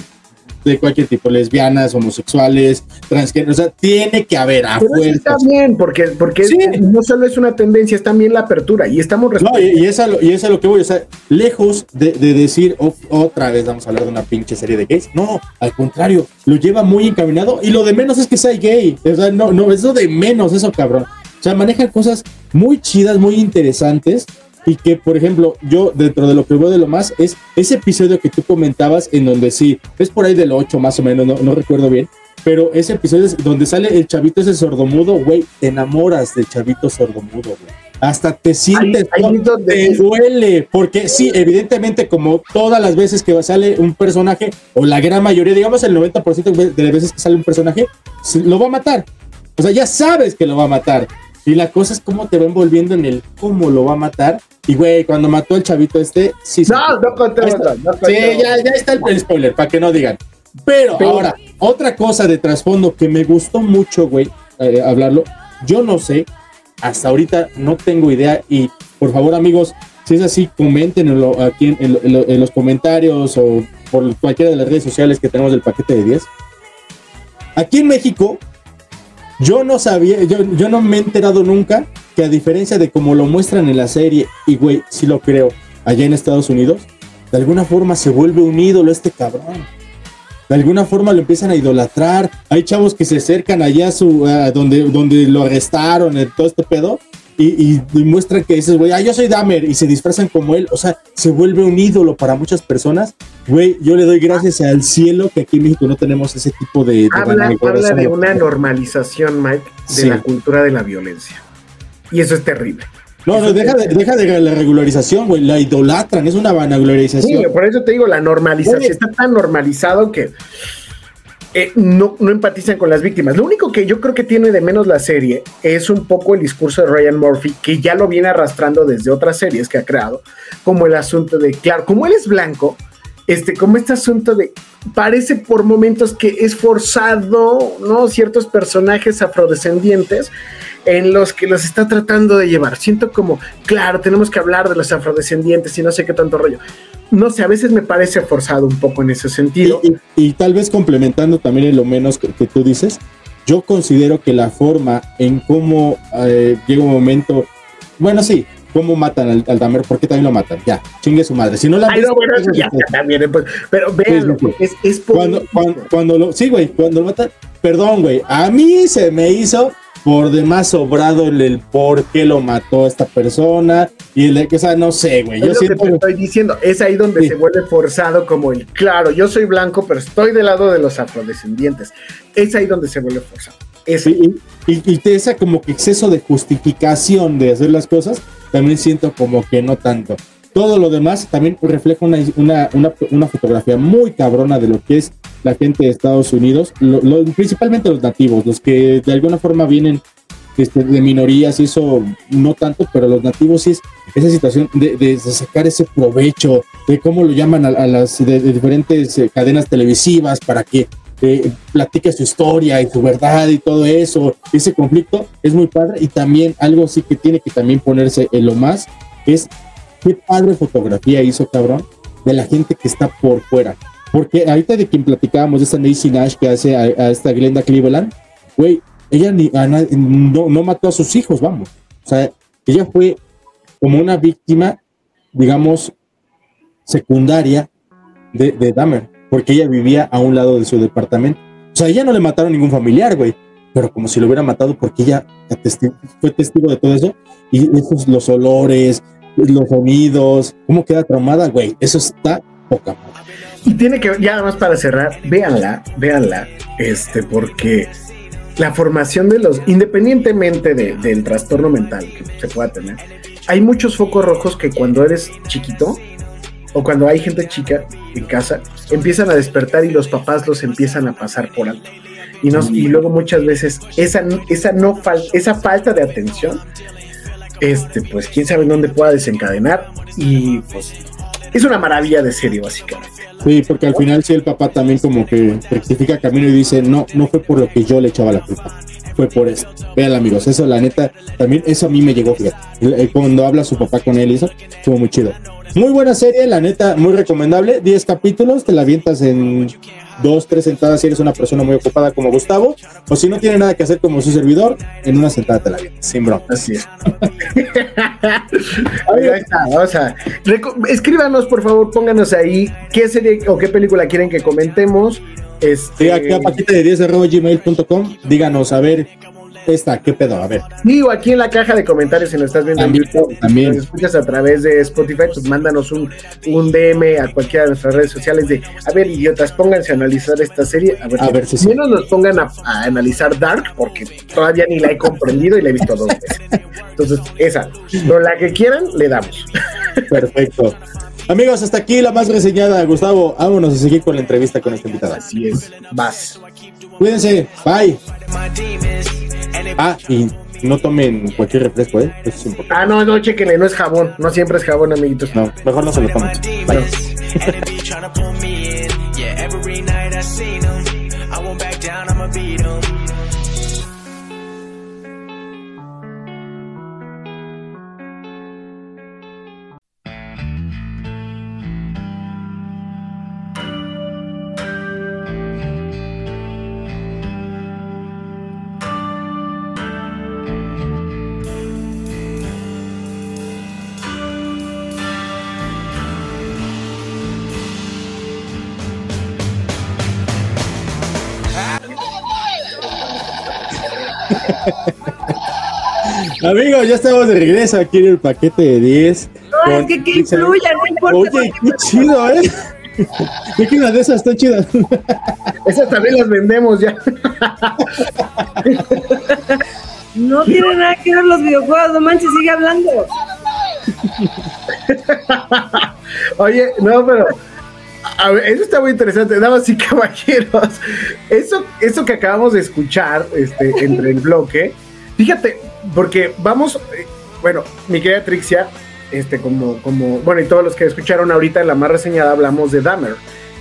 de cualquier tipo, lesbianas, homosexuales, transgénero, o sea, tiene que haber a Pero eso fuerza. está bien, porque, porque no solo es una tendencia, es también la apertura. Y estamos No, y, y es a lo, y es a lo que voy, o sea, lejos de, de decir "Oh, otra vez vamos a hablar de una pinche serie de gays. No, al contrario, lo lleva muy encaminado y lo de menos es que sea gay. O sea, no, no, es lo de menos eso, cabrón. O sea, manejan cosas muy chidas, muy interesantes. Y que, por ejemplo, yo dentro de lo que veo de lo más es ese episodio que tú comentabas en donde sí, es por ahí del 8 más o menos, no, no recuerdo bien, pero ese episodio es donde sale el chavito ese sordomudo, güey, te enamoras del chavito sordomudo, güey. Hasta te sientes, no, te duele, porque sí, evidentemente como todas las veces que sale un personaje, o la gran mayoría, digamos el 90% de las veces que sale un personaje, lo va a matar. O sea, ya sabes que lo va a matar. Y la cosa es cómo te va envolviendo en el cómo lo va a matar. Y güey, cuando mató al chavito este, sí. No, no Ahí está. no Sí, ya, ya está el, el spoiler, para que no digan. Pero, Pero- ahora, otra cosa de trasfondo que me gustó mucho, güey, eh, hablarlo. Yo no sé, hasta ahorita no tengo idea. Y por favor, amigos, si es así, coméntenlo aquí en, en en en los comentarios o por cualquiera de las redes sociales que tenemos del paquete de 10. Aquí en México, yo no sabía, yo, yo no me he enterado nunca que a diferencia de como lo muestran en la serie, y güey, sí lo creo, allá en Estados Unidos, de alguna forma se vuelve un ídolo este cabrón. De alguna forma lo empiezan a idolatrar. Hay chavos que se acercan allá a su, a donde, donde lo arrestaron, todo este pedo, y, y- que dices, güey, ah, yo soy Dahmer, y se disfrazan como él. O sea, se vuelve un ídolo para muchas personas. Güey, yo le doy gracias al cielo que aquí en México no tenemos ese tipo de... de Habla, habla de una normalización, Mike, de Sí. la cultura de la violencia. Y eso es terrible. No, no, deja de, deja de la regularización, güey. La idolatran, es una vanaglorización. Sí, por eso te digo, la normalización Oye. está tan normalizado que eh, no, no empatizan con las víctimas. Lo único que yo creo que tiene de menos la serie es un poco el discurso de Ryan Murphy, que ya lo viene arrastrando desde otras series que ha creado, como el asunto de, claro, como él es blanco, este, como este asunto de, parece por momentos que es forzado, ¿no? Ciertos personajes afrodescendientes en los que los está tratando de llevar. Siento como, claro, tenemos que hablar de los afrodescendientes y no sé qué tanto rollo. No sé, a veces me parece forzado un poco en ese sentido. Y, y tal vez complementando también en lo menos que, que tú dices, yo considero que la forma en cómo eh, llega un momento, bueno, sí, cómo matan al, al Dahmer, ¿por qué también lo matan? Ya, chingue su madre. Si no la Ay, no, bueno, eso ya, ya también, pues, pero véanlo, es, es por- cuando, cuando, cuando lo, sí, güey, cuando lo matan, perdón, güey, a mí se me hizo por demás sobrado el, el por qué lo mató esta persona y el que, o sea, no sé, güey. Es Yo lo que siento te estoy diciendo, es ahí donde Sí. se vuelve forzado como el, claro, yo soy blanco, pero estoy del lado de los afrodescendientes. Es ahí donde se vuelve forzado. Es y, y, y te esa como que exceso de justificación de hacer las cosas, también siento como que no tanto. Todo lo demás también refleja una, una, una, una fotografía muy cabrona de lo que es la gente de Estados Unidos, lo- lo- principalmente los nativos, los que de alguna forma vienen este, de minorías eso no tanto, pero los nativos sí es esa situación de, de- de sacar ese provecho, de cómo lo llaman a, a las de, de diferentes eh, cadenas televisivas para que eh, platique su historia y su verdad y todo eso, ese conflicto es muy padre y también algo sí que tiene que también ponerse en lo más es qué padre fotografía hizo cabrón de la gente que está por fuera. Porque ahorita de quien platicábamos de esta Nancy Nash que hace a, esta Glenda Cleveland, güey, ella ni, a no, no mató a sus hijos, vamos. O sea, ella fue como una víctima, digamos, secundaria de, de Dahmer, porque ella vivía a un lado de su departamento. O sea, ella no le mataron ningún familiar, güey, pero como si lo hubiera matado porque ella fue testigo de todo eso y esos, los olores, los sonidos, cómo queda traumada, güey, eso está poca madre. Y tiene que, ya nada más para cerrar, véanla, véanla, este, porque la formación de los, independientemente de- del trastorno mental que se pueda tener, hay muchos focos rojos que cuando eres chiquito o cuando hay gente chica en casa, empiezan a despertar y los papás los empiezan a pasar por alto. Y, nos, y luego muchas veces esa, esa, no fal- esa falta de atención, este, pues quién sabe dónde pueda desencadenar y pues es una maravilla de serie básicamente. Sí, porque al final sí el papá también como que rectifica camino y dice, no, no fue por lo que yo le echaba la culpa, fue por esto. Vean amigos, eso la neta, también eso a mí me llegó, Cuando habla su papá con él eso, estuvo muy chido. Muy buena serie, la neta, muy recomendable. 10 capítulos, te la avientas en dos, tres sentadas si eres una persona muy ocupada como Gustavo, o si no tiene nada que hacer como su servidor, en una sentada te la avientas, sin broma. Así es. [laughs] Ahí está, vamos a. reco- Escríbanos, por favor, pónganos ahí qué serie o qué película quieren que comentemos. Este, Sí, aquí a paquita de 10 arroba gmail.com, díganos, a ver, esta, qué pedo, a ver. Sí, o aquí en la caja de comentarios, si nos estás viendo También, en YouTube, también. si nos escuchas a través de Spotify, pues mándanos un, un DM a cualquiera de nuestras redes sociales de, a ver, idiotas, pónganse a analizar esta serie, a ver, A si ver si sí. menos nos pongan a, a analizar Dark, porque todavía ni la he comprendido y la he visto dos veces. Entonces, esa, pero la que quieran, le damos. Perfecto. Amigos, hasta aquí la más reseñada. Gustavo, vámonos a seguir con la entrevista con esta invitada. Así es, vas. Cuídense, bye. Ah, y no tomen cualquier refresco, ¿eh? Eso es importante. Ah, no, no, chequenle, no es jabón, no siempre es jabón, amiguitos. No, mejor no se lo tomen. Bye. [laughs] [laughs] Amigos, ya estamos de regreso aquí en el paquete de 10. No, es que que influya, no importa. Oye, qué chido, ¿eh? ¿De qué una de esas están chidas? Esas también las vendemos ya. No tiene nada que ver los videojuegos, no manches, sigue hablando. Oye, no, pero. A ver, eso está muy interesante, damas y [laughs] caballeros. Eso, eso que acabamos de escuchar este, entre el bloque, fíjate, porque vamos, eh, bueno, mi querida Trixia, este, como, como, bueno, y todos los que escucharon ahorita en la más reseñada hablamos de Dahmer,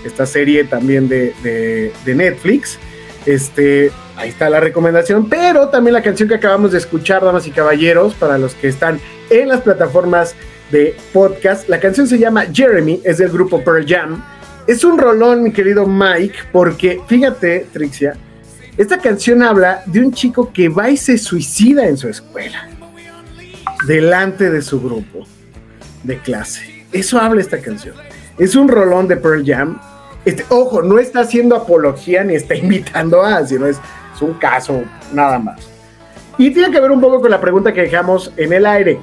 esta serie también de, de, de Netflix. Este, ahí está la recomendación, pero también la canción que acabamos de escuchar, damas y caballeros, para los que están en las plataformas de podcast. La canción se llama Jeremy, es del grupo Pearl Jam. Es un rolón, mi querido Mike, porque fíjate, Trixia, esta canción habla de un chico que va y se suicida en su escuela, delante de su grupo de clase. Eso habla esta canción. Es un rolón de Pearl Jam. Este, ojo, no está haciendo apología ni está [laughs] invitando a, sino es, es un caso nada más. Y tiene que ver un poco con la pregunta que dejamos en el aire.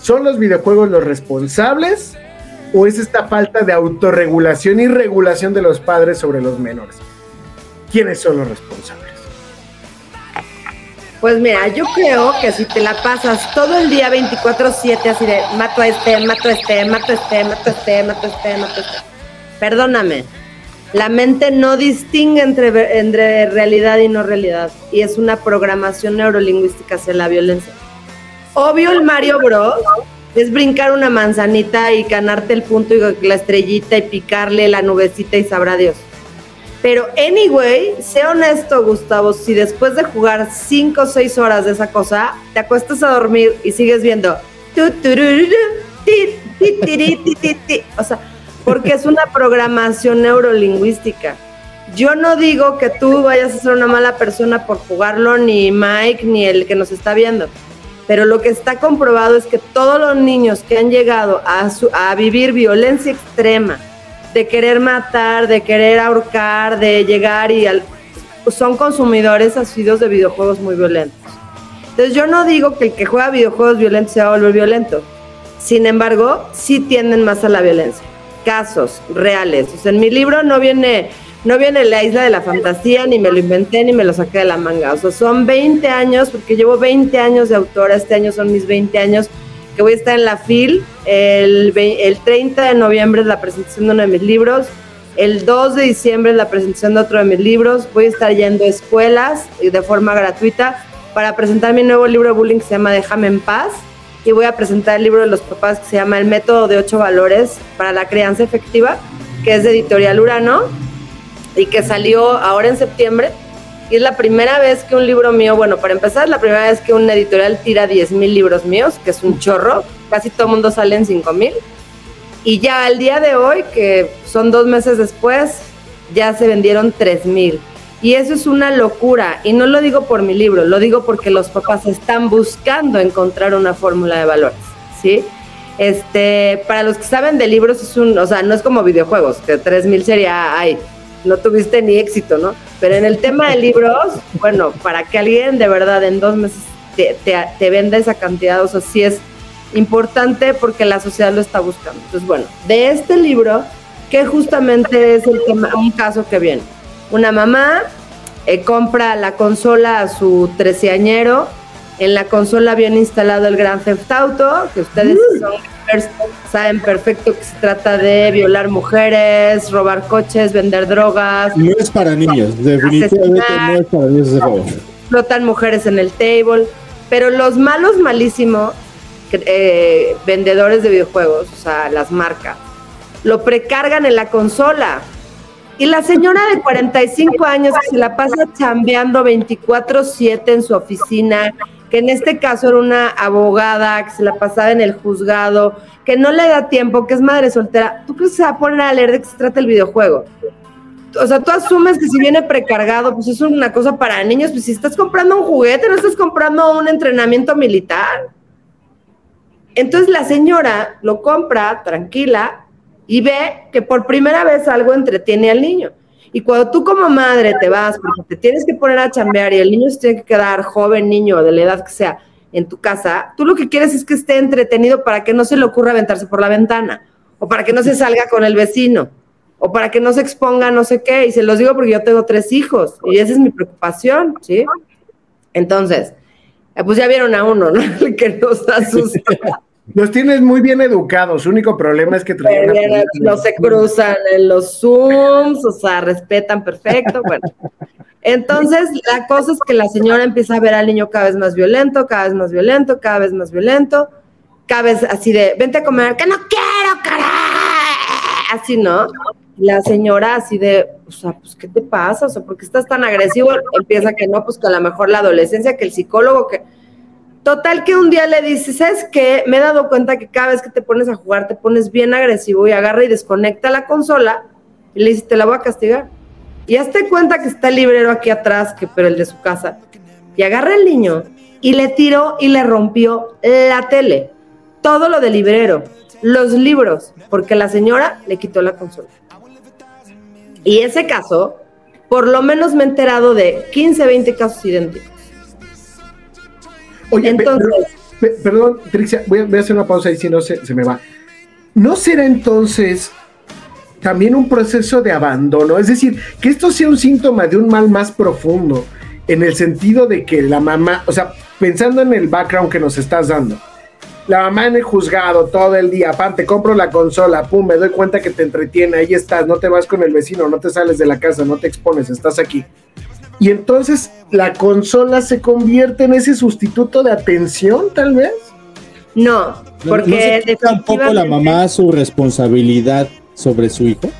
¿Son los videojuegos los responsables o es esta falta de autorregulación y regulación de los padres sobre los menores? ¿Quiénes son los responsables? Pues mira, yo creo que si te la pasas todo el día 24/7 así de mato a este, mato a este, mato a este, mato a este, mato a este, mato a este. Perdóname, la mente no distingue entre, entre realidad y no realidad y es una programación neurolingüística hacia la violencia. Obvio el Mario Bros es brincar una manzanita y ganarte el punto y la estrellita y picarle la nubecita y sabrá Dios. Pero anyway, sé honesto, Gustavo, si después de jugar 5 o 6 horas de esa cosa, te acuestas a dormir y sigues viendo o sea, porque es una programación neurolingüística. Yo no digo que tú vayas a ser una mala persona por jugarlo, ni Mike, ni el que nos está viendo. Pero lo que está comprobado es que todos los niños que han llegado a, su- a vivir violencia extrema, de querer matar, de querer ahorcar, de llegar y al- son consumidores asiduos de videojuegos muy violentos. Entonces yo no digo que el que juega videojuegos violentos se va a volver violento. Sin embargo, sí tienden más a la violencia. Casos reales. O sea, en mi libro no viene, no viene la isla de la fantasía, ni me lo inventé, ni me lo saqué de la manga. O sea, son 20 años, porque llevo 20 años de autora, este año son mis 20 años, que voy a estar en la FIL. El, el 30 de noviembre es la presentación de uno de mis libros. El 2 de diciembre es la presentación de otro de mis libros. Voy a estar yendo a escuelas eh, de forma gratuita para presentar mi nuevo libro de bullying que se llama Déjame en paz. Y voy a presentar el libro de los papás que se llama El método de ocho valores para la crianza efectiva, que es de Editorial Urano y que salió ahora en septiembre. Y es la primera vez que un libro mío, bueno, para empezar, la primera vez que un editorial tira 10 mil libros míos, que es un chorro. Casi todo el mundo sale en 5 mil. Y ya al día de hoy, que son dos meses después, ya se vendieron 3 mil. Y eso es una locura. Y no lo digo por mi libro, lo digo porque los papás están buscando encontrar una fórmula de valores, ¿sí? Este, para los que saben de libros, es un, o sea, no es como videojuegos, que 3 mil sería, ay, no tuviste ni éxito, ¿no? Pero en el tema de libros, bueno, para que alguien de verdad en dos meses te, te, te venda esa cantidad, o sea, sí es importante porque la sociedad lo está buscando. Entonces, bueno, de este libro, que justamente es el tema, un caso que viene. Una mamá eh, compra la consola a su treceañero. En la consola habían instalado el Grand Theft Auto, que ustedes si son saben perfecto que se trata de violar mujeres, robar coches, vender drogas, No es para niños, definitivamente no es para niños ese juego. explotan mujeres en el table, pero los malos malísimos eh, vendedores de videojuegos, o sea, las marcas, lo precargan en la consola. Y la señora de 45 años que se la pasa chambeando 24/7 en su oficina, que en este caso era una abogada que se la pasaba en el juzgado, que no le da tiempo, que es madre soltera, ¿tú crees que se va a poner a leer de qué se trata el videojuego? o sea, tú asumes que si viene precargado, pues es una cosa para niños, pues si estás comprando un juguete, no estás comprando un entrenamiento militar. Entonces la señora lo compra tranquila y ve que por primera vez algo entretiene al niño. Y cuando tú como madre te vas, porque te tienes que poner a chambear y el niño se tiene que quedar joven, niño, de la edad que sea, en tu casa, tú lo que quieres es que esté entretenido para que no se le ocurra aventarse por la ventana, o para que no se salga con el vecino, o para que no se exponga no sé qué. Y se los digo porque yo tengo tres hijos y esa es mi preocupación, ¿sí? Entonces, eh, pues ya vieron a uno, ¿no? [laughs] El que nos asusta. [laughs] Los tienes muy bien educados. Único problema es que traen no se cruzan en los Zooms, o sea, respetan perfecto. Bueno, entonces la cosa es que la señora empieza a ver al niño cada vez más violento, cada vez más violento, cada vez más violento, cada vez así de, vente a comer, que no quiero, caray, así, ¿no? La señora así de, o sea, pues, ¿qué te pasa? O sea, ¿por qué estás tan agresivo? Empieza que no, pues que a lo mejor la adolescencia, que el psicólogo, que... Total que un día le dice, ¿sabes qué? Me he dado cuenta que cada vez que te pones a jugar te pones bien agresivo y agarra y desconecta la consola y le dice, te la voy a castigar. Y hazte cuenta que está el librero aquí atrás, que pero el de su casa. Y agarra el niño y le tiró y le rompió la tele. Todo lo del librero, los libros, porque la señora le quitó la consola. Y ese caso, por lo menos me he enterado de 15, 20 casos idénticos. Oye, pe- perdón, pe- perdón, Trixia, voy a, voy a hacer una pausa y si no se, se me va. ¿No será entonces también un proceso de abandono? Es decir, que esto sea un síntoma de un mal más profundo, en el sentido de que la mamá, o sea, pensando en el background que nos estás dando, la mamá en el juzgado todo el día, pam, te compro la consola, pum, me doy cuenta que te entretiene, ahí estás, no te vas con el vecino, no te sales de la casa, no te expones, estás aquí. Y entonces la consola se convierte en ese sustituto de atención, tal vez. No, ¿No- porque ¿No se quita tampoco la mamá su responsabilidad sobre su hijo?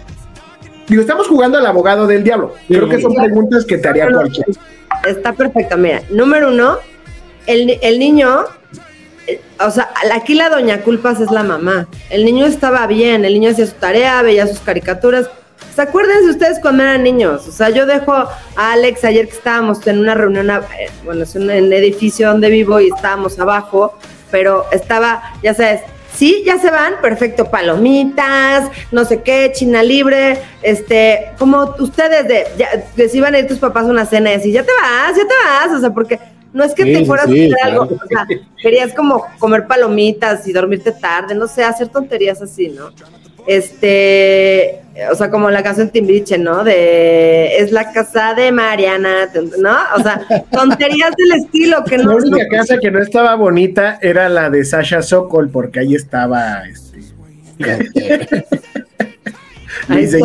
Digo, estamos jugando al abogado del diablo. Creo que son preguntas que te haría No, no, cualquiera. Está perfecta. Mira, número uno, el, ni- el niño, eh, o sea, aquí la doña culpas es la mamá. El niño estaba bien, el niño hacía su tarea, veía sus caricaturas. Sea, acuérdense ustedes cuando eran niños. O sea, yo dejo a Alex ayer que estábamos en una reunión, eh, bueno, es un, en el edificio donde vivo y estábamos abajo, pero estaba, ya sabes, sí, ya se van, perfecto, palomitas, no sé qué, China libre, este, como ustedes de, ya, que si iban a ir tus papás a una cena y así, ya te vas, ya te vas, o sea, porque no es que Sí, te fueras sí, a hacer claro. algo, o sea, querías como comer palomitas y dormirte tarde, no sé, hacer tonterías así, ¿no? Este, o sea, como la canción Timbiriche, ¿no? De es la casa de Mariana, ¿no? O sea, [laughs] tonterías del estilo que La no. única casa que no estaba bonita era la de Sasha Sokol, porque ahí estaba. Este, Ahí. [laughs]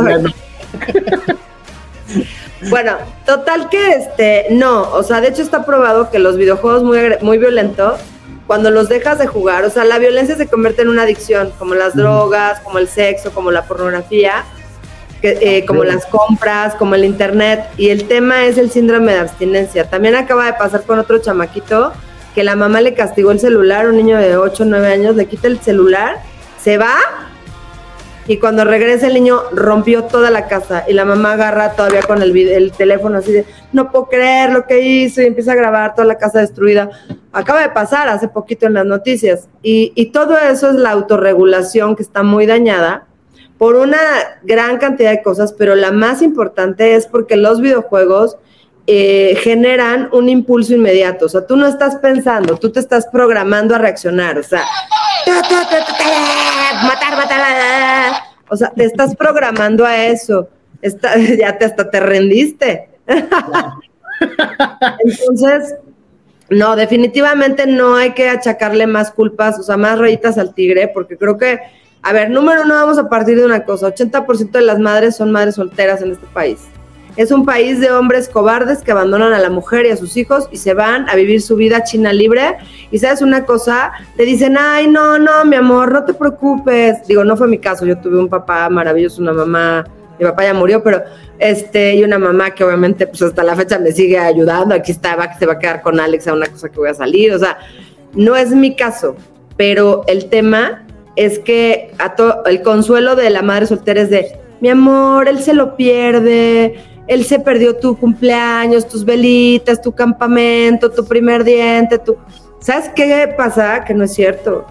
Bueno, total que este, no, o sea, de hecho está probado que los videojuegos muy, muy violentos, cuando los dejas de jugar, o sea, la violencia se convierte en una adicción, como las drogas, como el sexo, como la pornografía, que, eh, como las compras, como el internet, y el tema es el síndrome de abstinencia. También acaba de pasar con otro chamaquito que la mamá le castigó el celular, un niño de 8 o 9 años, le quita el celular, se va y cuando regresa el niño rompió toda la casa y la mamá agarra todavía con el, el teléfono así de no puedo creer lo que hizo y empieza a grabar toda la casa destruida. Acaba de pasar hace poquito en las noticias y, y todo eso es la autorregulación que está muy dañada por una gran cantidad de cosas, pero la más importante es porque los videojuegos eh, generan un impulso inmediato. O sea, tú no estás pensando, tú te estás programando a reaccionar. O sea, ta, ta, ta, ta, ta, matar, matar. O sea, te estás programando a eso. Está- [laughs] ya te, hasta te rendiste. [laughs] Entonces, no, definitivamente no hay que achacarle más culpas, o sea, más rayitas al tigre, porque creo que, a ver, número uno, vamos a partir de una cosa, 80% de las madres son madres solteras en este país. Es un país de hombres cobardes que abandonan a la mujer y a sus hijos y se van a vivir su vida china libre. Y sabes una cosa, te dicen, ay, no, no, mi amor, no te preocupes. Digo, no fue mi caso, yo tuve un papá maravilloso, una mamá, mi papá ya murió, pero este, y una mamá que obviamente pues hasta la fecha me sigue ayudando. Aquí estaba, que se va a quedar con Alex a una cosa que voy a salir. O sea, no es mi caso, pero el tema es que a el consuelo de la madre soltera es de, mi amor, él se lo pierde, él se perdió tu cumpleaños, tus velitas, tu campamento, tu primer diente, tu... ¿Sabes qué pasa? Que no es cierto.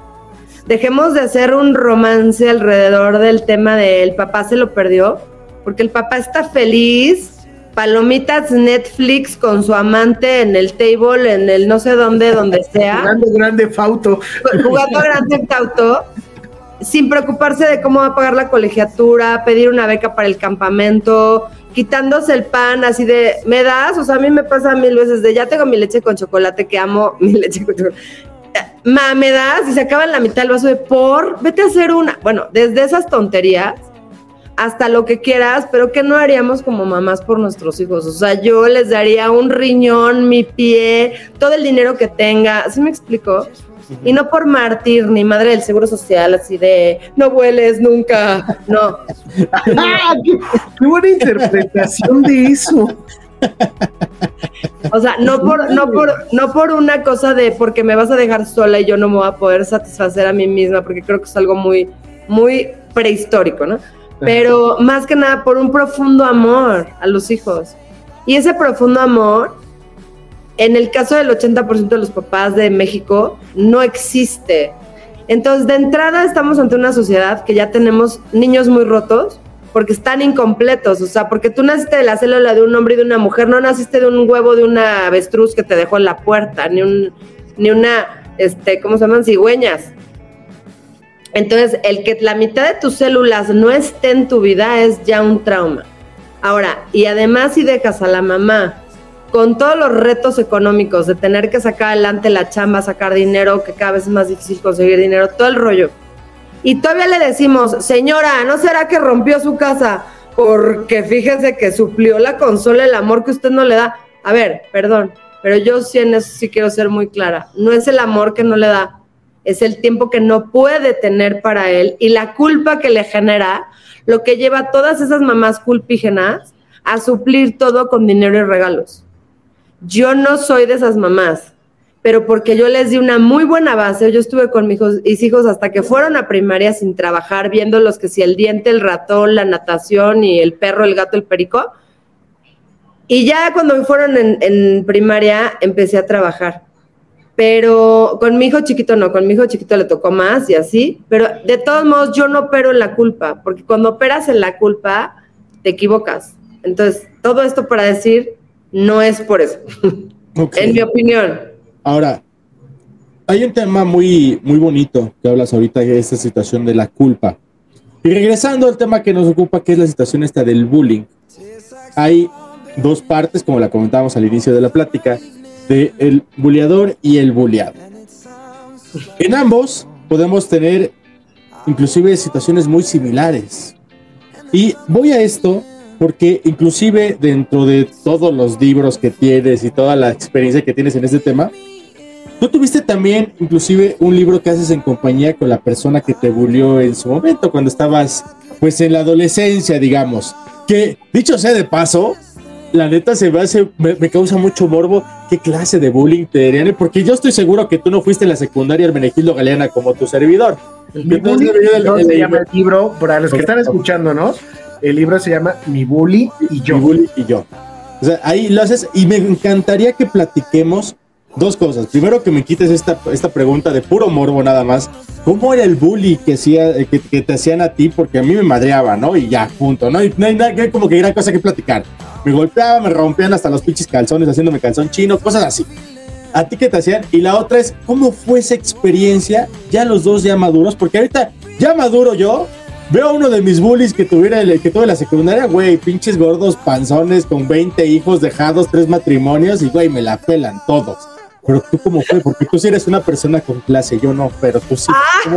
Dejemos de hacer un romance alrededor del tema de el papá se lo perdió, porque el papá está feliz, palomitas Netflix con su amante en el table, en el no sé dónde, donde [laughs] sea Jugando grande Fauto. jugando a Grand Theft Auto sin preocuparse de cómo va a pagar la colegiatura, pedir una beca para el campamento, quitándose el pan así de, ¿me das? O sea, a mí me pasa mil veces de, ya tengo mi leche con chocolate, que amo [laughs] mi leche con chocolate. ¿me das? Y se acaba en la mitad el vaso de, por, vete a hacer una. Bueno, desde esas tonterías hasta lo que quieras, pero que no haríamos como mamás por nuestros hijos. O sea, yo les daría un riñón, mi pie, todo el dinero que tenga. ¿Sí me explico? Y no por mártir ni madre del seguro social, así de no vueles nunca. No. ¡Ah, qué, qué buena interpretación de eso! O sea, no por, no por, no por una cosa de porque me vas a dejar sola y yo no me voy a poder satisfacer a mí misma, porque creo que es algo muy, muy prehistórico, ¿no? Pero más que nada por un profundo amor a los hijos. Y ese profundo amor, en el caso del 80% de los papás de México, no existe. Entonces, de entrada estamos ante una sociedad que ya tenemos niños muy rotos porque están incompletos, o sea, porque tú naciste de la célula de un hombre y de una mujer, no naciste de un huevo de una avestruz que te dejó en la puerta, ni un, ni una, este, ¿cómo se llaman? Cigüeñas. Entonces, el que la mitad de tus células no esté en tu vida es ya un trauma. Ahora, y además si dejas a la mamá con todos los retos económicos de tener que sacar adelante la chamba, sacar dinero, que cada vez es más difícil conseguir dinero, todo el rollo. Y todavía le decimos, señora, ¿no será que rompió su casa? Porque fíjese que suplió la consola el amor que usted no le da. A ver, perdón, pero yo sí en eso sí quiero ser muy clara. No es el amor que no le da, es el tiempo que no puede tener para él y la culpa que le genera, lo que lleva a todas esas mamás culpígenas a suplir todo con dinero y regalos. Yo no soy de esas mamás, pero porque yo les di una muy buena base, yo estuve con mis hijos, hasta que fueron a primaria sin trabajar, viendo los que si el diente, el ratón, la natación y el perro, el gato, el perico. Y ya cuando fueron en, en primaria empecé a trabajar. Pero con mi hijo chiquito no, con mi hijo chiquito le tocó más y así. Pero de todos modos yo no opero en la culpa, porque cuando operas en la culpa te equivocas. Entonces, todo esto para decir no es por eso, [laughs] en mi opinión. Ahora, hay un tema muy, muy bonito que hablas ahorita de esta situación de la culpa. Y regresando al tema que nos ocupa, que es la situación esta del bullying. Hay dos partes, como la comentábamos al inicio de la plática, de el bulleador y el bulleado. En ambos podemos tener inclusive situaciones muy similares. Y voy a esto porque inclusive dentro de todos los libros que tienes y toda la experiencia que tienes en este tema, tú tuviste también inclusive un libro que haces en compañía con la persona que te bullió en su momento, cuando estabas pues en la adolescencia, digamos, que dicho sea de paso, la neta se me hace, me, me causa mucho morbo qué clase de bullying te darían, porque yo estoy seguro que tú no fuiste en la secundaria Hermenegildo Galeana como tu servidor. Mi se llama el libro, para los que están escuchándonos, el libro se llama Mi Bully y yo. Mi Bully y yo. O sea, ahí lo haces y me encantaría que platiquemos dos cosas. Primero que me quites esta, esta pregunta de puro morbo nada más. ¿Cómo era el bully que, hacía, que, te hacían a ti? Porque a mí me madreaba, ¿no? Y ya, punto. No, no hay nada, como que gran cosa que platicar. Me golpeaban, me rompían hasta los pinches calzones haciéndome calzón chino, cosas así. ¿A ti qué te hacían? Y la otra es, ¿cómo fue esa experiencia ya los dos ya maduros? Porque ahorita ya maduro yo, Veo a uno de mis bullies que tuviera el, que tuve la secundaria, güey, pinches gordos panzones con 20 hijos dejados, tres matrimonios y güey, me la pelan todos. Pero tú cómo fue, porque tú sí eres una persona con clase, yo no, pero tú sí. [laughs]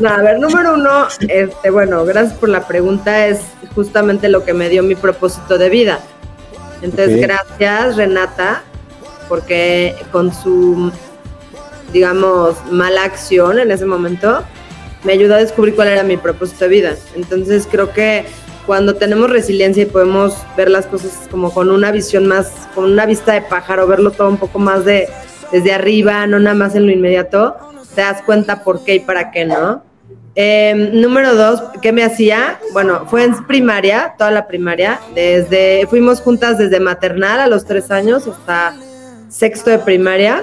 no, a ver, número uno, este, bueno, gracias por la pregunta, es justamente lo que me dio mi propósito de vida. Entonces, gracias, Renata, porque con su, digamos, mala acción en ese momento, me ayudó a descubrir cuál era mi propósito de vida. Entonces, creo que cuando tenemos resiliencia y podemos ver las cosas como con una visión más, con una vista de pájaro, verlo todo un poco más de desde arriba, no nada más en lo inmediato, te das cuenta por qué y para qué, ¿no? Eh, número dos, ¿qué me hacía? Bueno, fue en primaria, toda la primaria, desde, fuimos juntas desde maternal a los tres años hasta sexto de primaria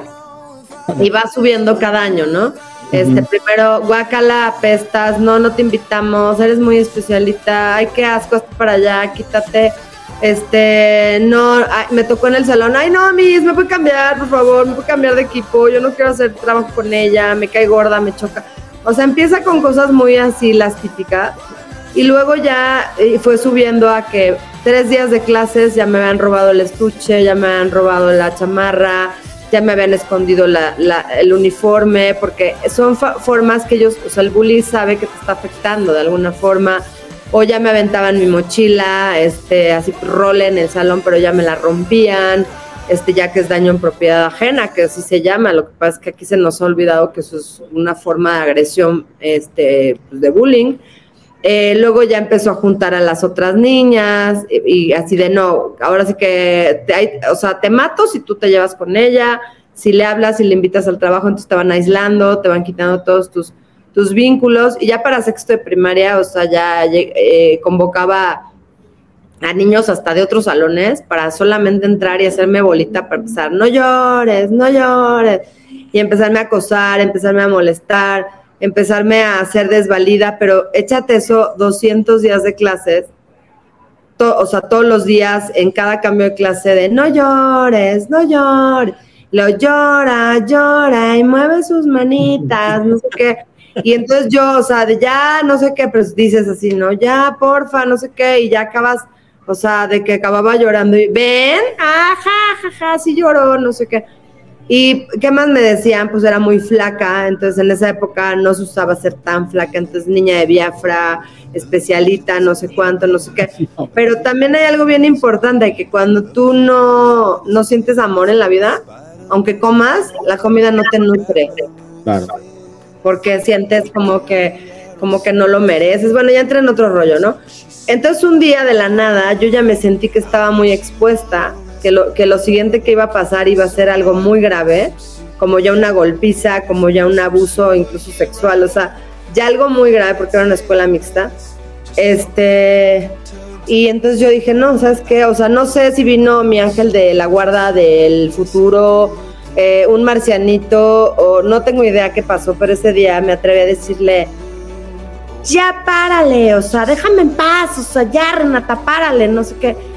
y va subiendo cada año, ¿no? Este, primero, guácala, apestas, no, no te invitamos, eres muy especialita, ay, qué asco, hazte para allá, quítate, este, no, me tocó en el salón, ay, no, mis, me puede cambiar, por favor, me puede cambiar de equipo, yo no quiero hacer trabajo con ella, me cae gorda, me choca. O sea, empieza con cosas muy así, las típicas, y luego ya eh, fue subiendo a que tres días de clases ya me habían robado el estuche, ya me habían robado la chamarra, ya me habían escondido la- la- el uniforme, porque son formas que ellos, o sea, el bully sabe que te está afectando de alguna forma, o ya me aventaban mi mochila, este, así role en el salón, pero ya me la rompían, este, ya que es daño en propiedad ajena, que así se llama, lo que pasa es que aquí se nos ha olvidado que eso es una forma de agresión, este, pues, de bullying. Eh, luego ya empezó a juntar a las otras niñas y, así de no, ahora sí que, te hay- o sea, te mato si tú te llevas con ella, si le hablas, si le invitas al trabajo, entonces te van aislando, te van quitando todos tus, tus vínculos y ya para sexto de primaria, o sea, ya eh, convocaba a niños hasta de otros salones para solamente entrar y hacerme bolita para empezar, no llores, no llores, y empezarme a acosar, empezarme a molestar, empezarme a hacer desvalida, pero échate eso 200 días de clases, to- o sea, todos los días en cada cambio de clase de no llores, no llores. Lo llora, llora y mueve sus manitas, no sé qué. Y entonces yo, o sea, de ya no sé qué, pero dices así, no, ya, porfa, no sé qué, y ya acabas, o sea, de que acababa llorando y ven, ajá, jaja, sí lloró, no sé qué. Y qué más me decían, pues era muy flaca, entonces en esa época no se usaba ser tan flaca, entonces niña de Biafra, especialita, no sé cuánto, no sé qué. [laughs] Pero también hay algo bien importante, que cuando tú no, no sientes amor en la vida, aunque comas, la comida no te nutre. Claro. Porque sientes como que, como que no lo mereces. Bueno, ya entra en otro rollo, ¿no? Entonces un día de la nada yo ya me sentí que estaba muy expuesta, que lo, que lo siguiente que iba a pasar iba a ser algo muy grave, como ya una golpiza, como ya un abuso incluso sexual, o sea, ya algo muy grave porque era una escuela mixta. Este, y entonces yo dije, no, ¿sabes qué? O sea, no sé si vino mi ángel de la guarda del futuro, eh, un marcianito, o no tengo idea qué pasó, pero ese día me atreví a decirle, ya párale, o sea, déjame en paz, o sea, ya Renata, párale, no sé qué.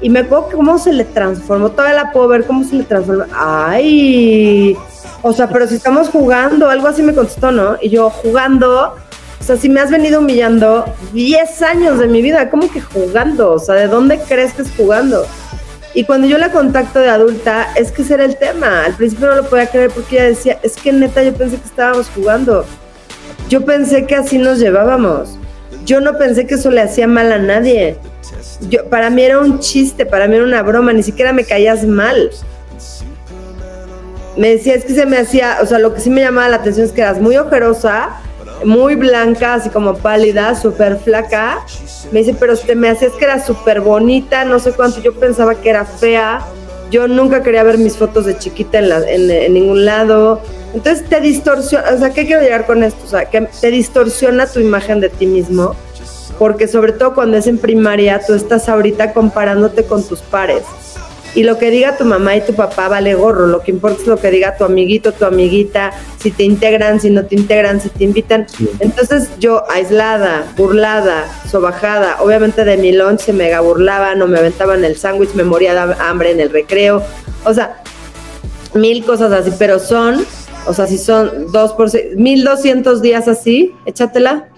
Y me acuerdo cómo se le transformó, todavía la puedo ver cómo se le transformó. Ay, o sea, pero si estamos jugando, algo así me contestó, ¿no? Y yo jugando, o sea, si me has venido humillando 10 años de mi vida, ¿cómo que jugando? O sea, ¿de dónde crees que es jugando? Y cuando yo la contacto de adulta, es que ese era el tema. Al principio no lo podía creer porque ella decía, es que neta yo pensé que estábamos jugando. Yo pensé que así nos llevábamos. Yo no pensé que eso le hacía mal a nadie. Para mí era un chiste, para mí era una broma, ni siquiera me caías mal. Me decía, es que se me hacía, o sea, lo que sí me llamaba la atención es que eras muy ojerosa, muy blanca, así como pálida, súper flaca. Me dice, pero te me hacías que era súper bonita, no sé cuánto. Yo pensaba que era fea. Yo nunca quería ver mis fotos de chiquita en, la, en, en ningún lado. Entonces te distorsiona, o sea, ¿qué quiero llegar con esto? O sea, que te distorsiona tu imagen de ti mismo, porque sobre todo cuando es en primaria, tú estás ahorita comparándote con tus pares. Y lo que diga tu mamá y tu papá vale gorro, lo que importa es lo que diga tu amiguito, tu amiguita, si te integran, si no te integran, si te invitan. Entonces yo aislada, burlada, sobajada, obviamente de mi lunch se mega burlaban o me aventaban el sándwich, me moría de hambre en el recreo. O sea, mil cosas así, pero son, o sea, si son dos por seis, mil doscientos días así, échatela,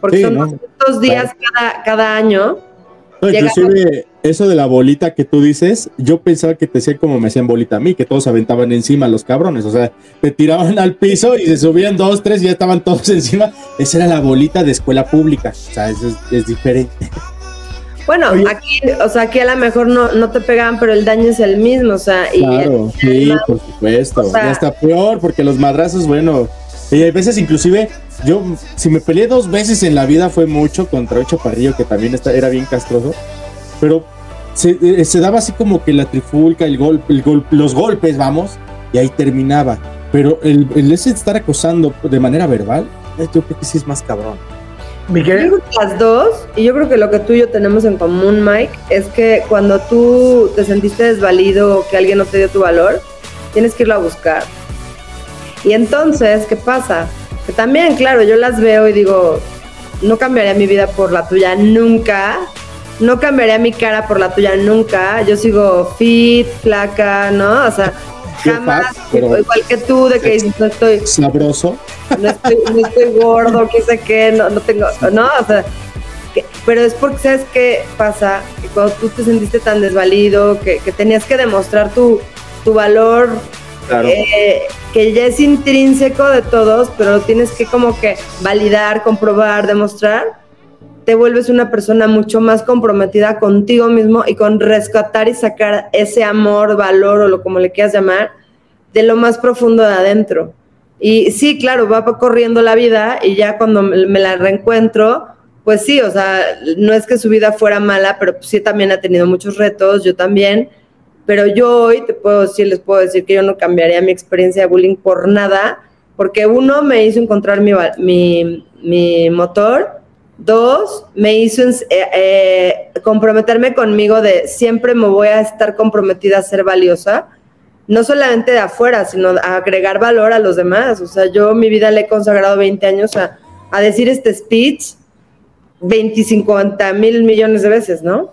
porque Sí, son ¿no? 200 días cada, cada año. No, inclusive eso de la bolita que tú dices, yo pensaba que te hacían como me hacían bolita a mí, que todos aventaban encima los cabrones, o sea, te tiraban al piso y se subían dos, tres y ya estaban todos encima. Esa era la bolita de escuela pública, o sea, eso es, es diferente. Bueno, aquí, o sea, aquí a lo mejor no, no te pegaban, pero el daño es el mismo, o sea, y Claro, sí, por supuesto. O sea- ya está peor porque los madrazos, bueno, y hay veces inclusive, yo, si me peleé dos veces en la vida fue mucho contra Ocho Parrillo, que también está, era bien castroso, pero se, eh, se daba así como que la trifulca, el golpe, el gol- los golpes, vamos, y ahí terminaba. Pero el, el ese estar acosando de manera verbal, yo creo que sí es más cabrón. Que las dos, y yo creo que lo que tú y yo tenemos en común, Mike, es que cuando tú te sentiste desvalido o que alguien no te dio tu valor, tienes que irlo a buscar. Y entonces, ¿qué pasa? Que también, claro, yo las veo y digo, no cambiaría mi vida por la tuya nunca. No cambiaría mi cara por la tuya nunca. Yo sigo fit, flaca, ¿no? O sea, jamás, fat, pero- igual que tú, de que dices, no estoy, Sabroso. no estoy, no estoy gordo, qué sé qué, no, no tengo, no, o sea, que- pero es porque, ¿sabes qué pasa? Que cuando tú te sentiste tan desvalido, que, que tenías que demostrar tu, tu valor, Claro. eh, que ya es intrínseco de todos, pero lo tienes que como que validar, comprobar, demostrar, te vuelves una persona mucho más comprometida contigo mismo y con rescatar y sacar ese amor, valor o lo como le quieras llamar, de lo más profundo de adentro. Y sí, claro, va corriendo la vida y ya cuando me la reencuentro, pues sí, o sea, no es que su vida fuera mala, pero pues sí también ha tenido muchos retos, yo también. Pero yo hoy te puedo decir, les puedo decir que yo no cambiaría mi experiencia de bullying por nada, porque uno me hizo encontrar mi, mi, mi motor, dos, me hizo eh, eh, comprometerme conmigo de siempre me voy a estar comprometida a ser valiosa, no solamente de afuera, sino a agregar valor a los demás. O sea, yo mi vida le he consagrado 20 años a, a decir este speech 25 mil millones de veces, ¿no?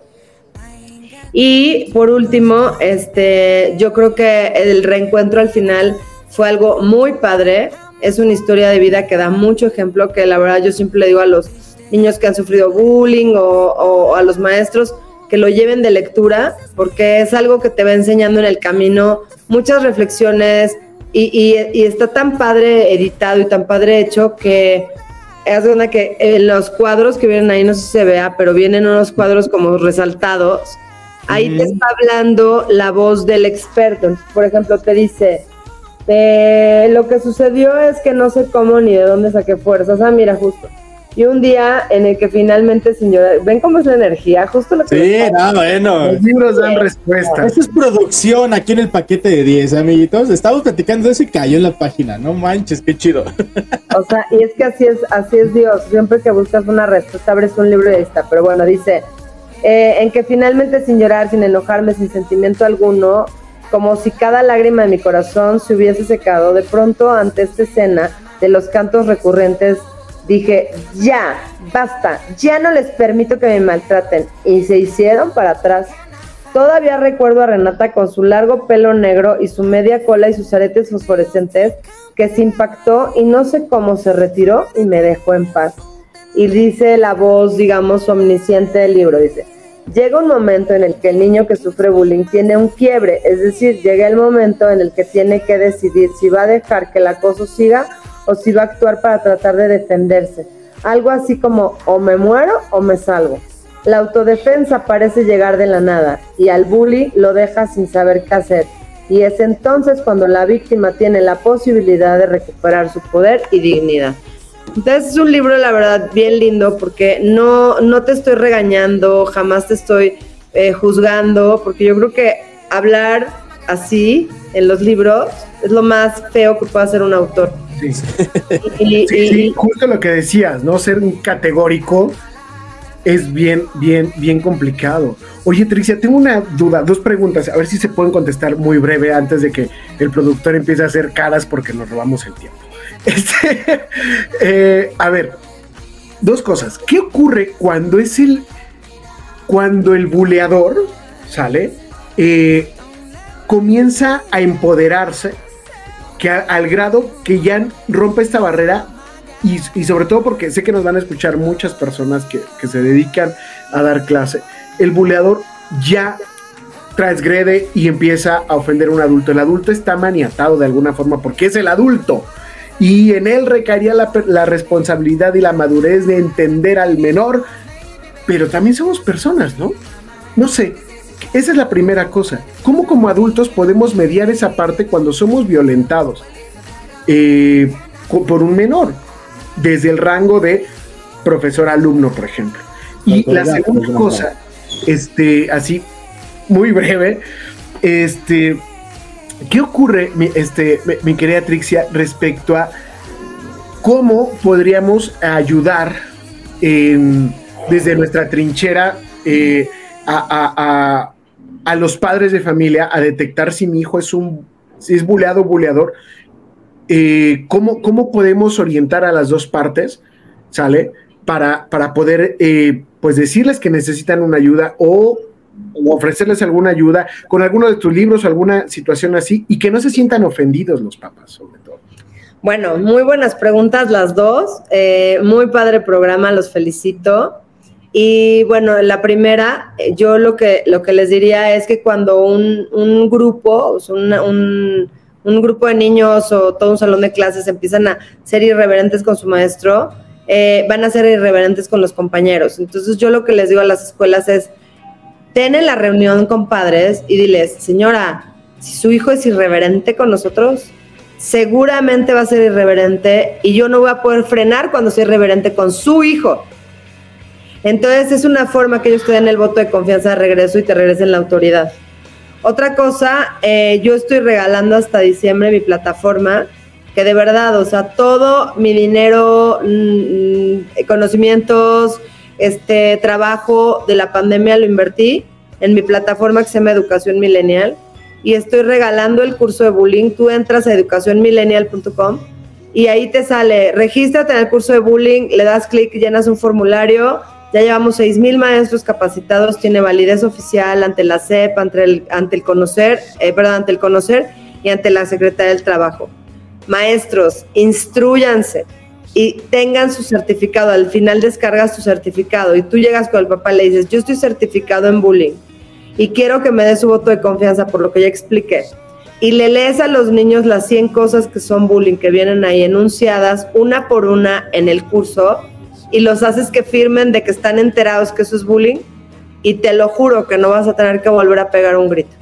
Y por último, este, yo creo que el reencuentro al final fue algo muy padre. Es una historia de vida que da mucho ejemplo, que la verdad yo siempre le digo a los niños que han sufrido bullying o, o a los maestros que lo lleven de lectura, porque es algo que te va enseñando en el camino muchas reflexiones y, y- y está tan padre editado y tan padre hecho que es una que en los cuadros que vienen ahí, no sé si se vea, pero vienen unos cuadros como resaltados. Ahí te está hablando la voz del experto. Por ejemplo, te dice, eh, lo que sucedió es que no sé cómo ni de dónde saqué fuerzas. Ah, mira, justo. Y un día en el que finalmente, señora, ven cómo es la energía, justo lo que... Sí, no, bueno. Los libros dan respuestas. Esta es producción aquí en el paquete de 10, amiguitos. Estamos platicando de eso y cayó en la página. No manches, qué chido. O sea, y es que así es, así es Dios. Siempre que buscas una respuesta, abres un libro y ahí está. Pero bueno, dice, eh, en que finalmente sin llorar, sin enojarme, sin sentimiento alguno, como si cada lágrima de mi corazón se hubiese secado, de pronto ante esta escena de los cantos recurrentes, dije, ya, basta, ya no les permito que me maltraten. Y se hicieron para atrás. Todavía recuerdo a Renata con su largo pelo negro y su media cola y sus aretes fosforescentes que se impactó y no sé cómo se retiró y me dejó en paz. Y dice la voz, digamos, omnisciente del libro, dice, llega un momento en el que el niño que sufre bullying tiene un quiebre, es decir, llega el momento en el que tiene que decidir si va a dejar que el acoso siga o si va a actuar para tratar de defenderse. Algo así como o me muero o me salvo. La autodefensa parece llegar de la nada y al bully lo deja sin saber qué hacer. Y es entonces cuando la víctima tiene la posibilidad de recuperar su poder y dignidad. Entonces es un libro, la verdad, bien lindo porque no, no te estoy regañando, jamás te estoy eh, juzgando, porque yo creo que hablar así en los libros es lo más feo que puede hacer un autor. Sí. Y- Sí, y- sí, justo lo que decías, ¿no? Ser un categórico es bien, bien, bien complicado. Oye, Tricia, tengo una duda, dos preguntas, a ver si se pueden contestar muy breve antes de que el productor empiece a hacer caras porque nos robamos el tiempo. [laughs] Este, eh, a ver, dos cosas. ¿Qué ocurre cuando es el, cuando el buleador, ¿sale? Eh, comienza a empoderarse que al grado que ya rompe esta barrera y, sobre todo porque sé que nos van a escuchar muchas personas que, que se dedican a dar clase, el buleador ya transgrede y empieza a ofender a un adulto. El adulto está maniatado de alguna forma porque es el adulto y en él recaería la, la responsabilidad y la madurez de entender al menor, pero también somos personas, ¿no? No sé, esa es la primera cosa. ¿Cómo como adultos podemos mediar esa parte cuando somos violentados eh, por un menor? Desde el rango de profesor-alumno, por ejemplo. Y la segunda autoridad. cosa, este, así, muy breve, este, ¿qué ocurre, mi, este, mi querida Trixia, respecto a cómo podríamos ayudar en- desde nuestra trinchera eh, a, a- a- los padres de familia a detectar si mi hijo es un si es buleado o buleador? Eh, ¿cómo, ¿Cómo podemos orientar a las dos partes, sale? Para, para poder eh, pues decirles que necesitan una ayuda o, ofrecerles alguna ayuda con alguno de tus libros alguna situación así y que no se sientan ofendidos los papás, sobre todo. Bueno, muy buenas preguntas las dos. Eh, muy padre programa, los felicito. Y bueno, la primera, eh, yo lo que, lo que les diría es que cuando un, un grupo, un, un grupo de niños o todo un salón de clases empiezan a ser irreverentes con su maestro, eh, van a ser irreverentes con los compañeros. Entonces yo lo que les digo a las escuelas es, ten en la reunión con padres y diles, señora, si su hijo es irreverente con nosotros, seguramente va a ser irreverente y yo no voy a poder frenar cuando sea irreverente con su hijo. Entonces es una forma que ellos te den el voto de confianza de regreso y te regresen la autoridad. Otra cosa, eh, yo estoy regalando hasta diciembre mi plataforma, que de verdad, o sea, todo mi dinero, mm, mm, conocimientos, este trabajo de la pandemia lo invertí en mi plataforma que se llama Educación Millennial y estoy regalando el curso de bullying. Tú entras a educacionmillennial.com y ahí te sale, regístrate en el curso de bullying, le das clic, llenas un formulario Ya llevamos 6.000 maestros capacitados, tiene validez oficial ante la CEP, ante el, ante el conocer, eh, perdón, ante el conocer y ante la Secretaría del Trabajo. Maestros, instruyanse y tengan su certificado. Al final descargas tu certificado y tú llegas con el papá y le dices, yo estoy certificado en bullying y quiero que me dé su voto de confianza por lo que ya expliqué. Y le lees a los niños las 100 cosas que son bullying, que vienen ahí enunciadas una por una en el curso y los haces que firmen de que están enterados que eso es bullying y te lo juro que no vas a tener que volver a pegar un grito.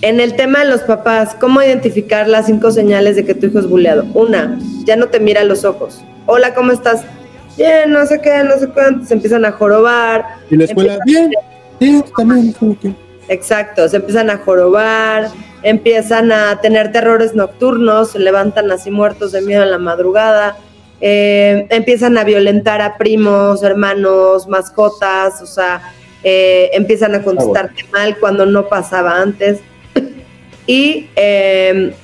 En el tema de los papás, ¿cómo identificar las cinco señales de que tu hijo es bulleado? Una, ya no te mira a los ojos. Hola, ¿cómo estás? Bien, no sé qué, no sé cuánto. Se empiezan a jorobar. Y la escuela, bien, bien, también. Exacto, se empiezan a jorobar, empiezan a tener terrores nocturnos, se levantan así muertos de miedo en la madrugada, eh, empiezan a violentar a primos, hermanos, mascotas, o sea, eh, empiezan a contestarte mal cuando no pasaba antes. [clears throat] Y eh,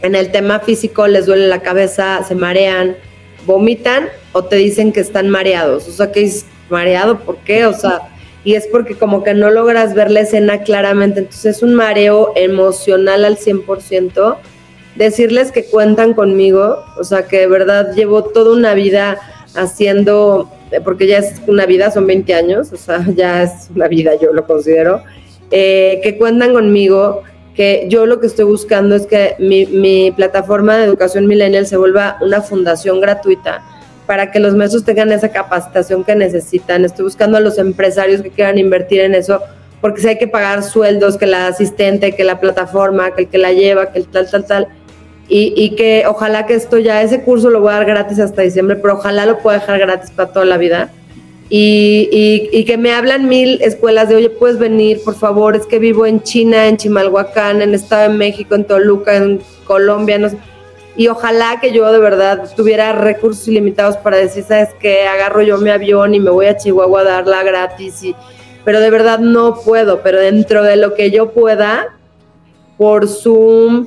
en el tema físico les duele la cabeza, se marean, vomitan o te dicen que están mareados. O sea, que es mareado, ¿por qué? O sea, y es porque como que no logras ver la escena claramente. Entonces es un mareo emocional al 100%. Decirles que cuentan conmigo, o sea, que de verdad llevo toda una vida haciendo, porque ya es una vida, son 20 años, o sea, [laughs] ya es una vida, yo lo considero, eh, que cuentan conmigo, que yo lo que estoy buscando es que mi, mi plataforma de educación millennial se vuelva una fundación gratuita para que los maestros tengan esa capacitación que necesitan. Estoy buscando a los empresarios que quieran invertir en eso, porque si hay que pagar sueldos, que la asistente, que la plataforma, que el que la lleva, que el tal, tal, tal. Y, y que ojalá que esto ya, ese curso lo voy a dar gratis hasta diciembre, pero ojalá lo pueda dejar gratis para toda la vida. Y, y, y, que me hablan mil escuelas de, oye, puedes venir, por favor, es que vivo en China, en Chimalhuacán, en Estado de México, en Toluca, en Colombia, no sé. Y ojalá que yo de verdad tuviera recursos ilimitados para decir, ¿sabes qué? Agarro yo mi avión y me voy a Chihuahua a darla gratis. Y, pero de verdad no puedo, pero dentro de lo que yo pueda, por Zoom,